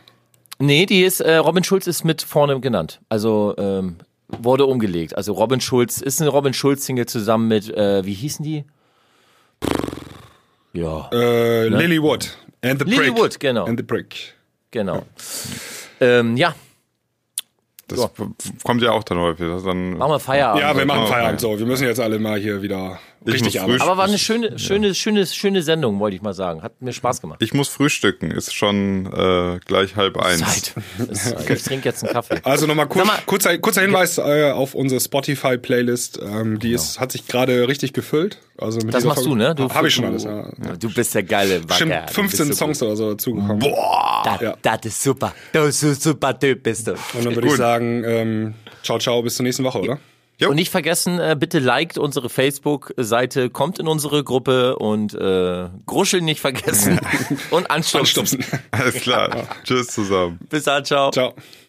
Nee, die ist, äh, Robin Schulz ist mit vorne genannt. Also ähm, wurde umgelegt. Also Robin Schulz ist eine Robin Schulz-Single zusammen mit, äh, wie hießen die? Ja, Äh, Lily Wood and the Lily Brick. Wood, genau. And the Brick. genau. Ähm, ja, Das So. kommt ja auch dann häufig. Dann, machen wir Feierabend. Ja, wir machen okay. Feierabend so. Wir müssen jetzt alle mal hier wieder Ich richtig früh- Aber war eine schöne, schöne, schöne, schöne Sendung, wollte ich mal sagen. Hat mir Spaß gemacht. ich muss frühstücken, ist schon äh, gleich halb eins. Zeit. Ich trinke jetzt einen Kaffee. Also nochmal kurz, mal- kurzer, kurzer Hinweis äh, auf unsere Spotify-Playlist. Ähm, die ist, hat sich gerade richtig gefüllt. Also mit Genau. Das machst du, ne? Du, Habe ich schon alles, ja. Du bist der geile Wacker. Bist 15 so Songs oder so dazugekommen. Das, Ja. das ist super. Du bist ein super Typ, bist du. Und dann würde ich sagen, ähm, ciao, ciao, bis zur nächsten Woche, oder? Und nicht vergessen, äh, bitte liked unsere Facebook-Seite, kommt in unsere Gruppe und äh, Gruscheln nicht vergessen und anstupsen. Anstupsen. Alles klar. Tschüss zusammen. Bis dann, ciao. ciao.